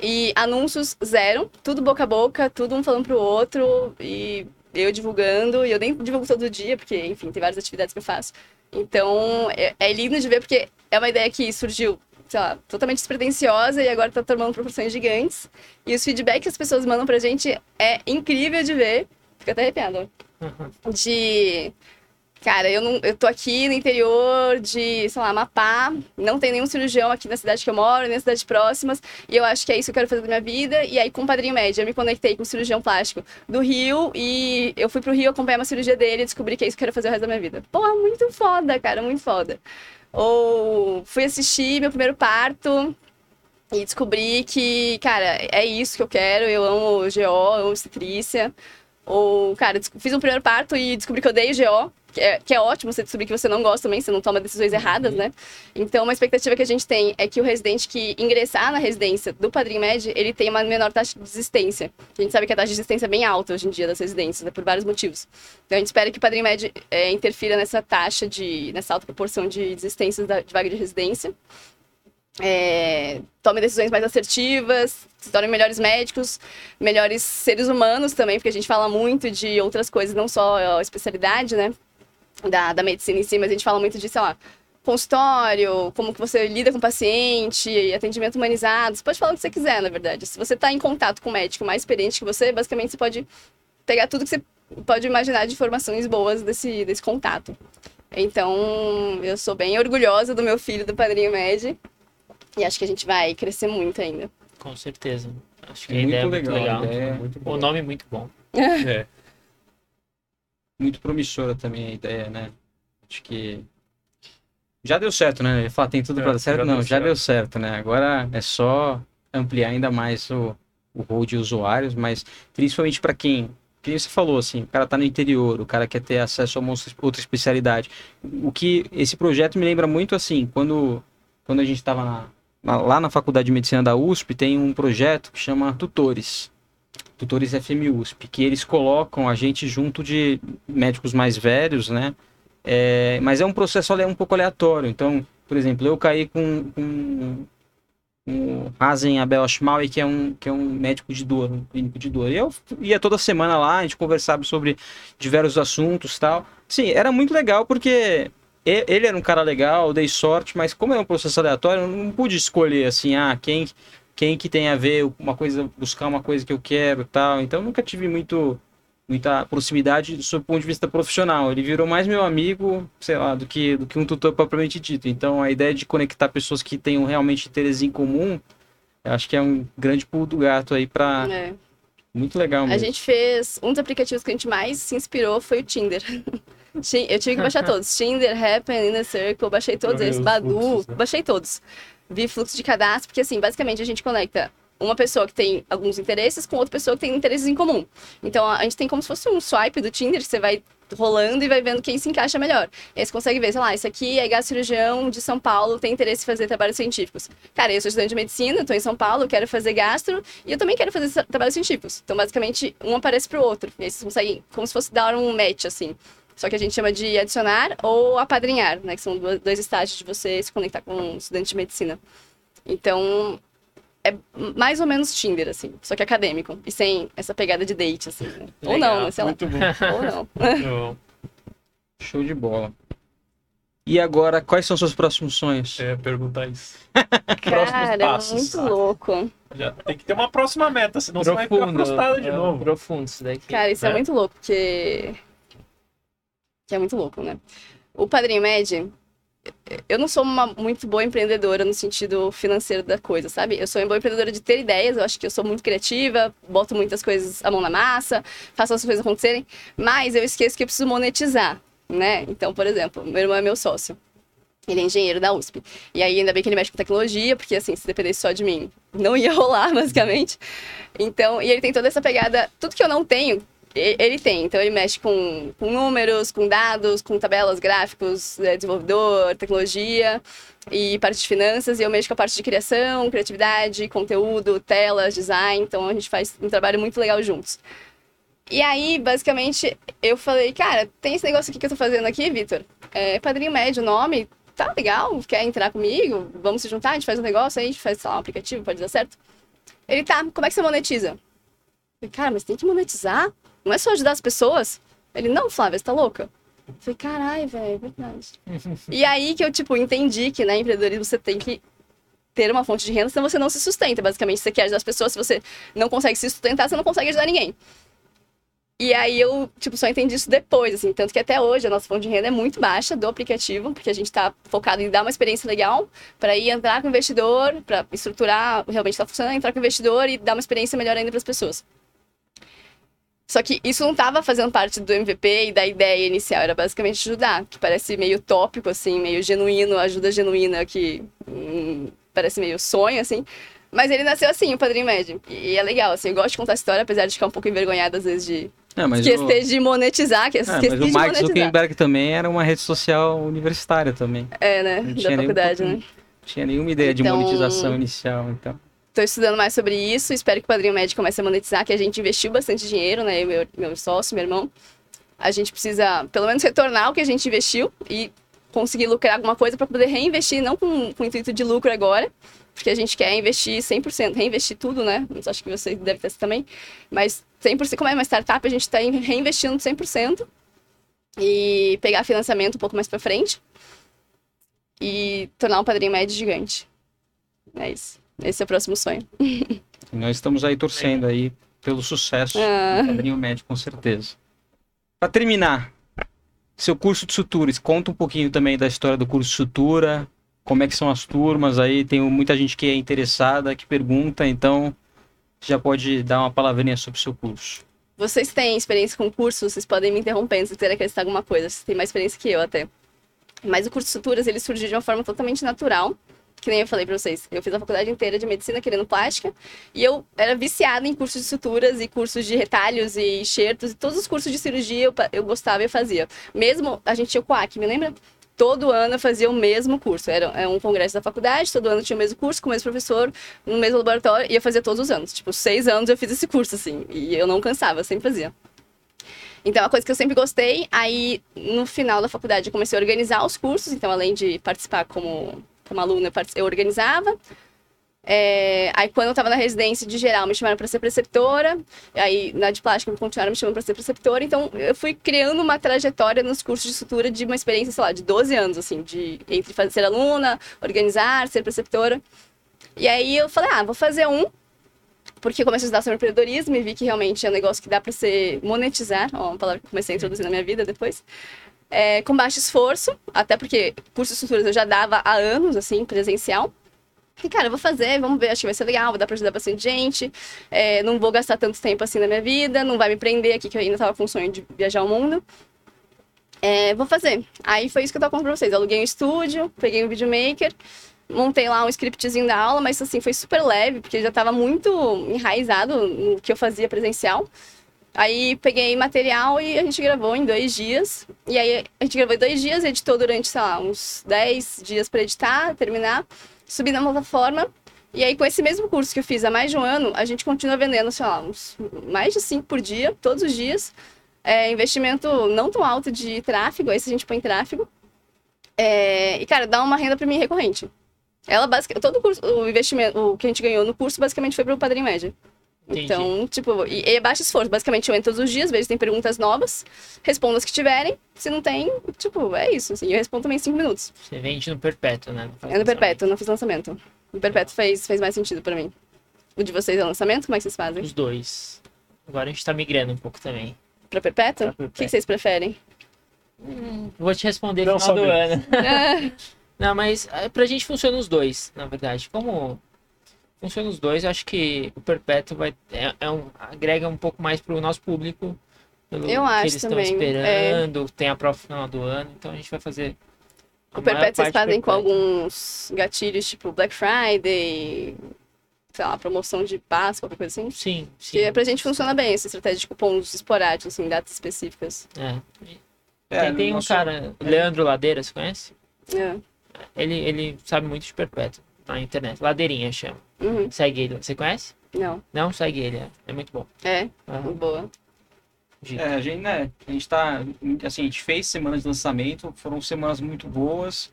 C: E anúncios zero, tudo boca a boca, tudo um falando pro outro e eu divulgando, e eu nem divulgo todo dia, porque, enfim, tem várias atividades que eu faço. Então, é, é lindo de ver, porque é uma ideia que surgiu, sei lá, totalmente despretensiosa e agora tá tomando proporções gigantes. E os feedbacks que as pessoas mandam pra gente é incrível de ver. Fico até arrepiada
D: Uhum.
C: de. Cara, eu, não, eu tô aqui no interior de, sei lá, Amapá, não tem nenhum cirurgião aqui na cidade que eu moro, nem cidades próximas, e eu acho que é isso que eu quero fazer da minha vida. E aí, com o Padrinho Médio, eu me conectei com o cirurgião plástico do Rio, e eu fui pro Rio acompanhar uma cirurgia dele e descobri que é isso que eu quero fazer o resto da minha vida. Porra, muito foda, cara, muito foda. Ou fui assistir meu primeiro parto, e descobri que, cara, é isso que eu quero. Eu amo GO, amo obstetrícia. Ou, cara, fiz um primeiro parto e descobri que eu odeio GO, que é, que é ótimo você descobrir que você não gosta também, você não toma decisões erradas, né? Então, uma expectativa que a gente tem é que o residente que ingressar na residência do Padrinho Med, ele tem uma menor taxa de desistência. A gente sabe que a taxa de desistência é bem alta hoje em dia das residências, né, por vários motivos. Então, a gente espera que o Padrinho Med é, interfira nessa taxa de, nessa alta proporção de desistências da, de vaga de residência. É, tome decisões mais assertivas, se tornem melhores médicos, melhores seres humanos também, porque a gente fala muito de outras coisas, não só a especialidade, né, da, da medicina em si, mas a gente fala muito de, sei lá, consultório, como que você lida com o paciente, atendimento humanizado, você pode falar o que você quiser, na verdade. Se você está em contato com um médico mais experiente que você, basicamente você pode pegar tudo que você pode imaginar de informações boas desse, desse contato. Então, eu sou bem orgulhosa do meu filho do Padrinho Med, e acho que a gente vai crescer muito ainda.
D: Com certeza. Acho que
B: É
D: a ideia
B: muito
D: é muito
B: legal.
D: legal.
B: a ideia é
E: Muito
D: O nome é muito bom.
E: É.
B: muito promissora também a ideia, né? Acho que já deu certo, né? Falar, tem tudo
E: É,
B: para dar certo?
E: já
B: Não,
E: deu
B: já
E: certo.
B: deu certo, né? Agora é só ampliar ainda mais o, o rol de usuários, mas principalmente para quem, quem você falou, assim, o cara tá no interior, o cara quer ter acesso a uma outra especialidade. O que esse projeto me lembra muito assim, quando, quando a gente estava lá na Faculdade de Medicina da USP, tem um projeto que chama Tutores. Tutores FM USP, que eles colocam a gente junto de médicos mais velhos, né? É, mas é um processo um pouco aleatório. Então, por exemplo, eu caí com, com, com o Hazen Abel Ashmawi, que é um que é um médico de dor, um clínico de dor. E eu ia toda semana lá, a gente conversava sobre diversos assuntos, tal. Sim, era muito legal porque ele era um cara legal, dei sorte, mas como é um processo aleatório, eu não pude escolher assim, ah, quem quem que tem a ver uma coisa, buscar uma coisa que eu quero, e tal. Então, nunca tive muito muita proximidade do ponto de vista profissional. Ele virou mais meu amigo, sei lá, do que, do que um tutor propriamente dito. Então, a ideia de conectar pessoas que tenham realmente interesse em comum, eu acho que é um grande pulo do gato aí para
C: É.
B: muito legal
C: A
B: mesmo.
C: gente fez. Um dos aplicativos que a gente mais se inspirou foi o Tinder. Ti- Eu tive que baixar todos. Tinder, Happen, Inner Circle, baixei todos eles. Badu,
E: né?
C: baixei todos. Vi fluxo de cadastro, porque assim, basicamente a gente conecta uma pessoa que tem alguns interesses com outra pessoa que tem interesses em comum. Então a gente tem como se fosse um swipe do Tinder, você vai rolando e vai vendo quem se encaixa melhor. E aí você consegue ver, sei lá, isso aqui é gastrocirurgião de São Paulo, tem interesse em fazer trabalhos científicos. Cara, eu sou estudante de medicina, estou em São Paulo, quero fazer gastro e eu também quero fazer tra- trabalhos científicos. Então, basicamente, um aparece pro outro. E aí vocês conseguem, como se fosse dar um match, assim. Só que a gente chama de adicionar ou apadrinhar, né? Que são dois estágios de você se conectar com um estudante de medicina. Então, é mais ou menos Tinder, assim, só que acadêmico. E sem essa pegada de date, assim. né? Ou não, né? Sei lá.
E: Muito bom.
C: Ou não.
E: Muito bom.
B: Show de bola. E agora, quais são seus próximos sonhos?
E: É, perguntar isso. Próximos
C: Cara, é
E: passos.
C: muito louco.
E: Já tem que ter uma próxima meta, senão você vai ficar
D: Profundo.
E: frustrado de
D: é,
E: novo.
D: Profundo isso daqui.
C: Cara, isso é,
E: né?
C: muito louco, porque. Que é muito louco, né? O Padrinho Med, eu não sou uma muito boa empreendedora no sentido financeiro da coisa, sabe? Eu sou uma boa empreendedora de ter ideias, eu acho que eu sou muito criativa, boto muitas coisas a mão na massa, faço as coisas acontecerem, mas eu esqueço que eu preciso monetizar, né? Então, por exemplo, meu irmão é meu sócio. Ele é engenheiro da USP. E aí, ainda bem que ele mexe com tecnologia, porque assim, se dependesse só de mim, não ia rolar, basicamente. Então, e ele tem toda essa pegada. Tudo que eu não tenho, ele tem. Então, ele mexe com, com números, com dados, com tabelas, gráficos, é, desenvolvedor, tecnologia e parte de finanças. E eu mexo com a parte de criação, criatividade, conteúdo, telas, design. Então, a gente faz um trabalho muito legal juntos. E aí, basicamente, eu falei, cara, tem esse negócio aqui que eu tô fazendo aqui, Vitor. É Padrinho Médio, nome, tá legal, quer entrar comigo? Vamos se juntar, a gente faz um negócio aí, a gente faz, um aplicativo, pode dar certo? Ele, tá, como é que você monetiza? Eu falei, cara, mas tem que monetizar? Não é só ajudar as pessoas? Ele, não, Flávia, você tá louca? Eu falei, caralho, velho, é verdade. e aí que eu, tipo, entendi que, né, empreendedorismo você tem que ter uma fonte de renda, senão você não se sustenta. Basicamente, você quer ajudar as pessoas, se você não consegue se sustentar, você não consegue ajudar ninguém. E aí eu, tipo, só entendi isso depois, assim. Tanto que até hoje a nossa fonte de renda é muito baixa do aplicativo, porque a gente tá focado em dar uma experiência legal para ir entrar com o investidor, para estruturar, realmente tá funcionando, entrar com o investidor e dar uma experiência melhor ainda para as pessoas. Só que isso não estava fazendo parte do MVP e da ideia inicial, era basicamente ajudar, que parece meio tópico, assim, meio genuíno, ajuda genuína, que hum, parece meio sonho, assim. Mas ele nasceu assim, o Padrinho Médio. E é legal, assim, eu gosto de contar a história, apesar de ficar um pouco envergonhada às vezes de
B: É, mas,
C: esquecer
B: o,
C: de monetizar, que
B: é, mas
C: de
B: o Mark. Zuckerberg também era uma rede social universitária também.
C: É, né?
B: Não
C: Da
B: um
C: faculdade, né?
B: Não tinha nenhuma ideia de
C: Então-
B: monetização inicial, então.
C: Tô estudando mais sobre isso, espero que o Padrinho Médio comece a monetizar, que a gente investiu bastante dinheiro, né? Eu, meu, meu sócio, meu irmão. A gente precisa, pelo menos, retornar o que a gente investiu e conseguir lucrar alguma coisa para poder reinvestir, não com, com o intuito de lucro agora, porque a gente quer investir 100%, reinvestir tudo, né? Acho que você deve ter também. Mas 100%, como é uma startup, a gente está reinvestindo 100% e pegar financiamento um pouco mais para frente e tornar um Padrinho Médio gigante. É isso. Esse é o próximo sonho.
B: Nós estamos aí torcendo aí pelo sucesso
C: Ah.
B: do Padrinho Médio, com certeza. Para terminar, seu curso de sutures, conta um pouquinho também da história do curso de sutura, como é que são as turmas aí, tem muita gente que é interessada, que pergunta, então já pode dar uma palavrinha sobre o seu curso.
C: Vocês têm experiência com cursos, vocês podem me interromper se quiserem acrescentar alguma coisa. Vocês têm mais experiência que eu até. Mas o curso de suturas, ele surgiu de uma forma totalmente natural. Que nem eu falei pra vocês. Eu fiz a faculdade inteira de medicina querendo plástica. E eu era viciada em cursos de suturas e cursos de retalhos e enxertos. E todos os cursos de cirurgia eu, eu gostava e eu fazia. Mesmo, a gente tinha o COAC, me lembra? Todo ano eu fazia o mesmo curso. Era, era um congresso da faculdade, todo ano tinha o mesmo curso, com o mesmo professor, no mesmo laboratório. E eu fazia todos os anos. Tipo, seis anos eu fiz esse curso, assim. E eu não cansava, eu sempre fazia. Então, é uma coisa que eu sempre gostei. Aí, no final da faculdade, eu comecei a organizar os cursos. Então, além de participar como, como aluna, eu organizava. É, aí, quando eu estava na residência de geral, me chamaram para ser preceptora. Aí, na de plástica, me continuaram me chamando para ser preceptora. Então, eu fui criando uma trajetória nos cursos de sutura de uma experiência, sei lá, de 12 anos, assim, de entre ser aluna, organizar, ser preceptora. E aí, eu falei, ah, vou fazer um porque comecei a estudar sobre empreendedorismo e vi que realmente é um negócio que dá para ser monetizar, ó, uma palavra que comecei a introduzir na minha vida depois, é, com baixo esforço, até porque curso de estruturas eu já dava há anos, assim, presencial. E, cara, eu vou fazer, vamos ver, acho que vai ser legal, vai dar pra ajudar bastante gente, é, não vou gastar tanto tempo assim na minha vida, não vai me prender aqui, que eu ainda tava com o sonho de viajar o mundo. É, vou fazer. Aí foi isso que eu tava contando pra vocês. Aluguei um estúdio, peguei um videomaker, montei lá um scriptzinho da aula, mas assim, foi super leve, porque já estava muito enraizado no que eu fazia presencial. Aí peguei material e a gente gravou em dois dias. E aí a gente gravou em dois dias, editou durante, sei lá, uns 10 dias para editar, terminar, subi na plataforma. E aí, com esse mesmo curso que eu fiz há mais de um ano, a gente continua vendendo, sei lá, uns mais de cinco por dia, todos os dias. É, investimento não tão alto de tráfego, aí se a gente põe tráfego. É, e, cara, dá uma renda para mim recorrente. Ela basicamente, todo o, curso, o investimento, o que a gente ganhou no curso basicamente foi pro Padrinho Média.
D: Entendi.
C: Então, tipo, e, e é baixo esforço. Basicamente, eu entro todos os dias, vejo se tem perguntas novas, respondo as que tiverem. Se não tem, tipo, é isso. Assim, eu respondo também em cinco minutos.
D: Você vende no perpétuo, né?
C: É no
D: lançamento.
C: Perpétuo, não fiz lançamento. No Perpétuo fez, fez mais sentido pra mim. O de vocês é lançamento? Como é que vocês fazem?
D: Os dois. Agora a gente tá migrando um pouco também.
C: Pra Perpétuo?
D: Pra
C: O que, vocês preferem?
D: Hum, vou te responder
E: Não
D: no final do ano. Não, mas é, pra gente funciona os dois, na verdade. Como funciona os dois, eu acho que o Perpétuo vai, é, é um, agrega um pouco mais pro nosso público. Pelo
C: Eu
D: que
C: acho
D: eles estão
C: também,
D: esperando, tem a prova final do ano, então a gente vai fazer.
C: O Perpétuo vocês fazem com alguns gatilhos, tipo Black Friday, sei lá, promoção de Páscoa, qualquer coisa assim.
D: Sim, sim.
C: Que pra gente funciona bem essa estratégia de cupons esporádicos, assim, datas específicas.
D: É.
B: É,
D: tem tem um
B: nosso-
D: cara, Leandro Ladeira, você conhece?
C: É.
D: Ele, ele sabe muito de Perpétuo na internet. Ladeirinha chama.
C: Uhum.
D: Segue ele. Você conhece?
C: Não.
D: Não, segue ele. É, é muito bom.
C: É,
D: Aham.
C: boa.
D: Dica.
B: É, a gente, né, a gente tá, assim, a gente fez semanas de lançamento, foram semanas muito boas,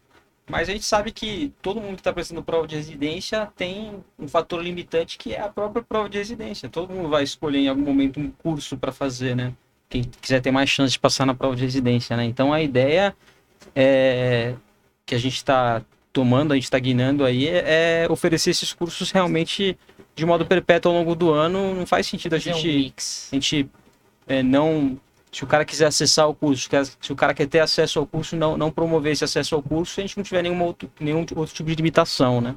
B: mas a gente sabe que todo mundo que está prestando prova de residência tem um fator limitante que é a própria prova de residência. Todo mundo vai escolher em algum momento um curso para fazer, né? Quem quiser ter mais chance de passar na prova de residência, né? Então a ideia é que a gente está tomando, a gente está guinando aí, é oferecer esses cursos realmente de modo perpétuo ao longo do ano. Não faz sentido a gente a gente é, não. Se o cara quiser acessar o curso, se o cara quer ter acesso ao curso, não, não promover esse acesso ao curso, se a gente não tiver nenhuma outro, nenhum outro tipo de limitação, né?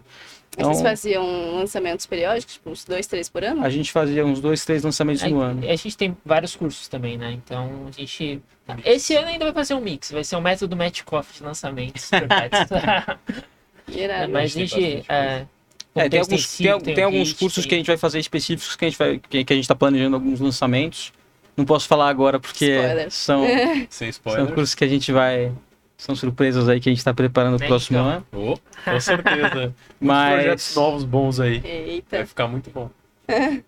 C: Mas Vocês
B: Então,
C: faziam lançamentos periódicos, tipo uns dois, três por ano?
B: a gente fazia uns dois, três lançamentos no
D: A,
B: ano.
D: a gente tem vários cursos também, né? Então a gente. Esse ano ainda vai fazer um mix. Vai ser um método Matchcoff de lançamentos.
C: Irado.
D: Mas a gente. É,
B: É, tem,
D: o
B: alguns, tem,
D: tem
B: tem
D: o
B: alguns
D: Hit,
B: cursos
D: tem-
B: que a gente vai fazer específicos que a gente vai, que, que a gente está planejando alguns lançamentos. Não posso falar agora porque
C: Spoilers.
B: são, são
E: spoiler.
B: cursos que a gente vai. São surpresas aí que a gente está preparando pro
D: Né,
B: próximo
D: então?
B: ano.
E: Oh, com certeza.
B: Mas,
E: projetos novos bons aí.
C: Eita.
E: Vai ficar muito bom.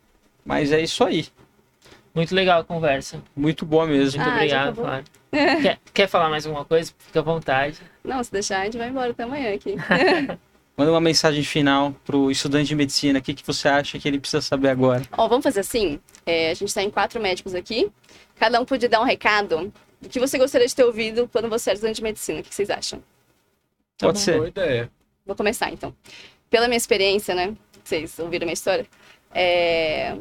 B: mas é isso aí.
D: muito legal a conversa.
B: Muito boa mesmo.
D: Muito
C: Ah,
D: obrigado, quer, quer falar mais alguma coisa? Fica à vontade.
C: Não, se deixar, a gente vai embora até amanhã aqui.
B: Manda uma mensagem final pro estudante de medicina. O que, que você acha que ele precisa saber agora?
C: Ó, vamos fazer assim? É, a gente tá em quatro médicos aqui. Cada um podia dar um recado do que você gostaria de ter ouvido quando você era estudante de medicina. O que vocês acham?
D: Tá
B: Pode
D: bom.
B: ser.
E: Boa ideia.
C: Vou começar, então. Pela minha experiência, né? Vocês ouviram a minha história? É...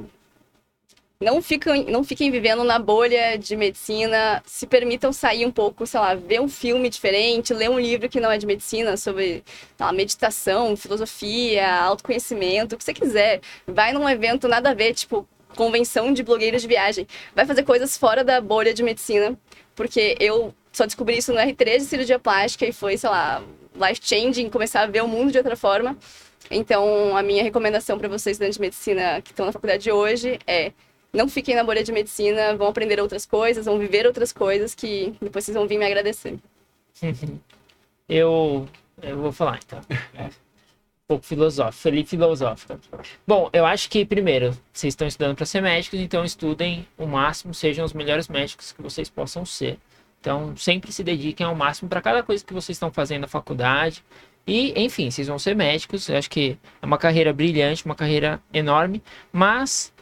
C: Não, fiquem, não fiquem vivendo na bolha de medicina. Se permitam sair um pouco, sei lá, ver um filme diferente, ler um livro que não é de medicina, sobre lá, meditação, filosofia, autoconhecimento, o que você quiser. Vai num evento nada a ver, tipo, convenção de blogueiros de viagem. Vai fazer coisas fora da bolha de medicina, porque eu só descobri isso no R3 de cirurgia plástica e foi, sei lá, life changing, começar a ver o mundo de outra forma. Então, a minha recomendação para vocês estudantes de medicina que estão na faculdade hoje é não fiquem na bolha de medicina, vão aprender outras coisas, vão viver outras coisas que depois vocês vão vir me agradecer.
D: Eu, eu vou falar então. Pouco filosófico, Felipe filosófica. Bom, eu acho que primeiro, vocês estão estudando para ser médicos, então estudem o máximo, sejam os melhores médicos que vocês possam ser. Então, sempre se dediquem ao máximo para cada coisa que vocês estão fazendo na faculdade. E, enfim, vocês vão ser médicos. Eu acho que é uma carreira brilhante, uma carreira enorme, mas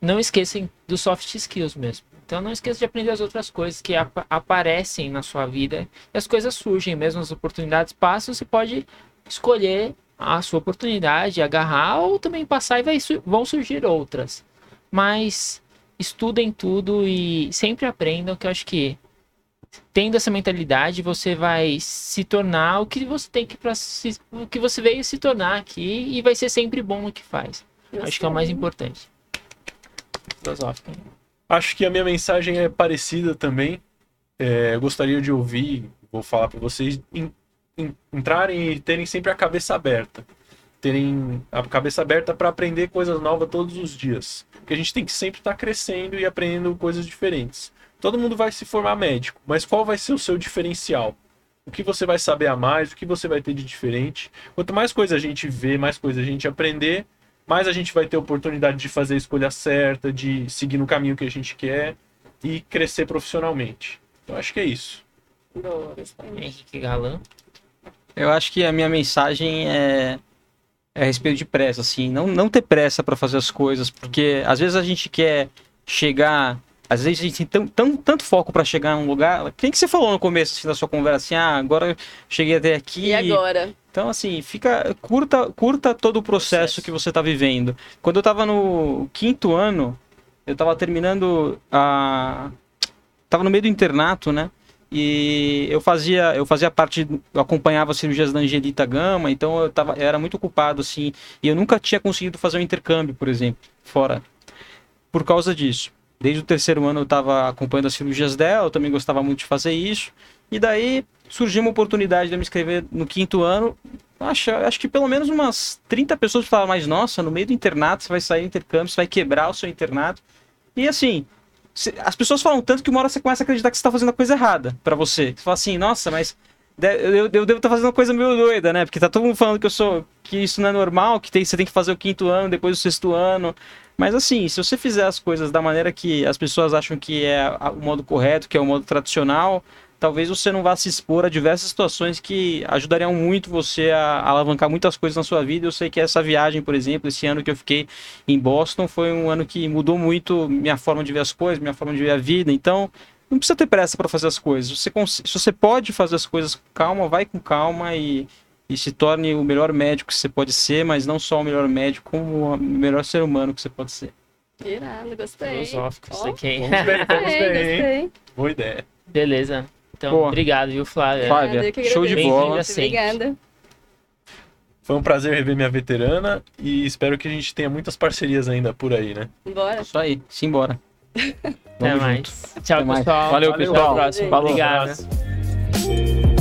D: não esqueçam dos soft skills mesmo. Então, não esqueça de aprender as outras coisas que apa- aparecem na sua vida e as coisas surgem mesmo, as oportunidades passam, você pode escolher a sua oportunidade, agarrar ou também passar e vai vão surgir outras. Mas estudem tudo e sempre aprendam, que eu acho que tendo essa mentalidade, você vai se tornar o que você tem que se, o que você veio se tornar aqui e vai ser sempre bom no que faz. Acho que é o mais importante. Filosófico.
E: Acho que a minha mensagem é parecida também. É, eu gostaria de ouvir, vou falar para vocês, entrarem e terem sempre a cabeça aberta. Terem a cabeça aberta para aprender coisas novas todos os dias. Porque a gente tem que sempre estar crescendo e aprendendo coisas diferentes. Todo mundo vai se formar médico, mas qual vai ser o seu diferencial? O que você vai saber a mais? O que você vai ter de diferente? Quanto mais coisa a gente vê, mais coisa a gente aprender, mais a gente vai ter oportunidade de fazer a escolha certa, de seguir no caminho que a gente quer e crescer profissionalmente. Então acho que é isso.
D: Henrique Galan.
B: Eu acho que a minha mensagem é, é a respeito de pressa, assim, não, não ter pressa para fazer as coisas, porque às vezes a gente quer chegar, às vezes a gente tem tão, tão- tanto foco para chegar num lugar. Quem que você falou no começo assim, da sua conversa assim, ah, agora eu cheguei até aqui.
C: E agora?
B: Então, assim, fica. Curta, curta todo o processo,
D: Processo.
B: que você está vivendo. Quando eu tava no quinto ano, eu tava terminando a. Tava no meio do internato, né? E eu fazia, eu fazia parte, eu acompanhava as cirurgias da Angelita Gama, então eu, tava, eu era muito ocupado, assim, e eu nunca tinha conseguido fazer um intercâmbio, por exemplo, fora, por causa disso. Desde o terceiro ano eu estava acompanhando as cirurgias dela, eu também gostava muito de fazer isso, e daí surgiu uma oportunidade de eu me inscrever no quinto ano. Acho, acho que pelo menos umas 30 pessoas falaram, mas nossa, no meio do internato você vai sair do intercâmbio, você vai quebrar o seu internato. E assim, as pessoas falam tanto que uma hora você começa a acreditar que você tá fazendo a coisa errada pra você. Você fala assim, nossa, mas eu, devo estar fazendo uma coisa meio doida, né? Porque tá todo mundo falando que eu sou. que isso não é normal, que tem, você tem que fazer o quinto ano, depois o sexto ano. Mas assim, se você fizer as coisas da maneira que as pessoas acham que é o modo correto, que é o modo tradicional, talvez você não vá se expor a diversas situações que ajudariam muito você a alavancar muitas coisas na sua vida. Eu sei que essa viagem, por exemplo, esse ano que eu fiquei em Boston, foi um ano que mudou muito minha forma de ver as coisas, minha forma de ver a vida. Então, não precisa ter pressa para fazer as coisas. Você cons- se você pode fazer as coisas com calma, vai com calma e, e se torne o melhor médico que você pode ser, mas não só o melhor médico, como o melhor ser humano que você pode ser.
C: Irado, gostei.
D: Filosófico, isso
C: Ó.
D: aqui.
E: Vamos bem, vamos bem. Boa ideia.
D: Beleza. Então,
B: Boa.
D: obrigado, viu, Flávia?
B: Flávia, show de bola.
C: Obrigada.
E: Foi um prazer rever minha veterana e espero que a gente tenha muitas parcerias ainda por aí, né?
C: Bora.
B: Isso aí, simbora.
D: Até
B: Vamos
D: mais. Tchau,
B: Até mais.
D: pessoal.
B: Valeu,
D: Até
B: pessoal.
D: a próxima.
C: Falou.
D: Obrigado.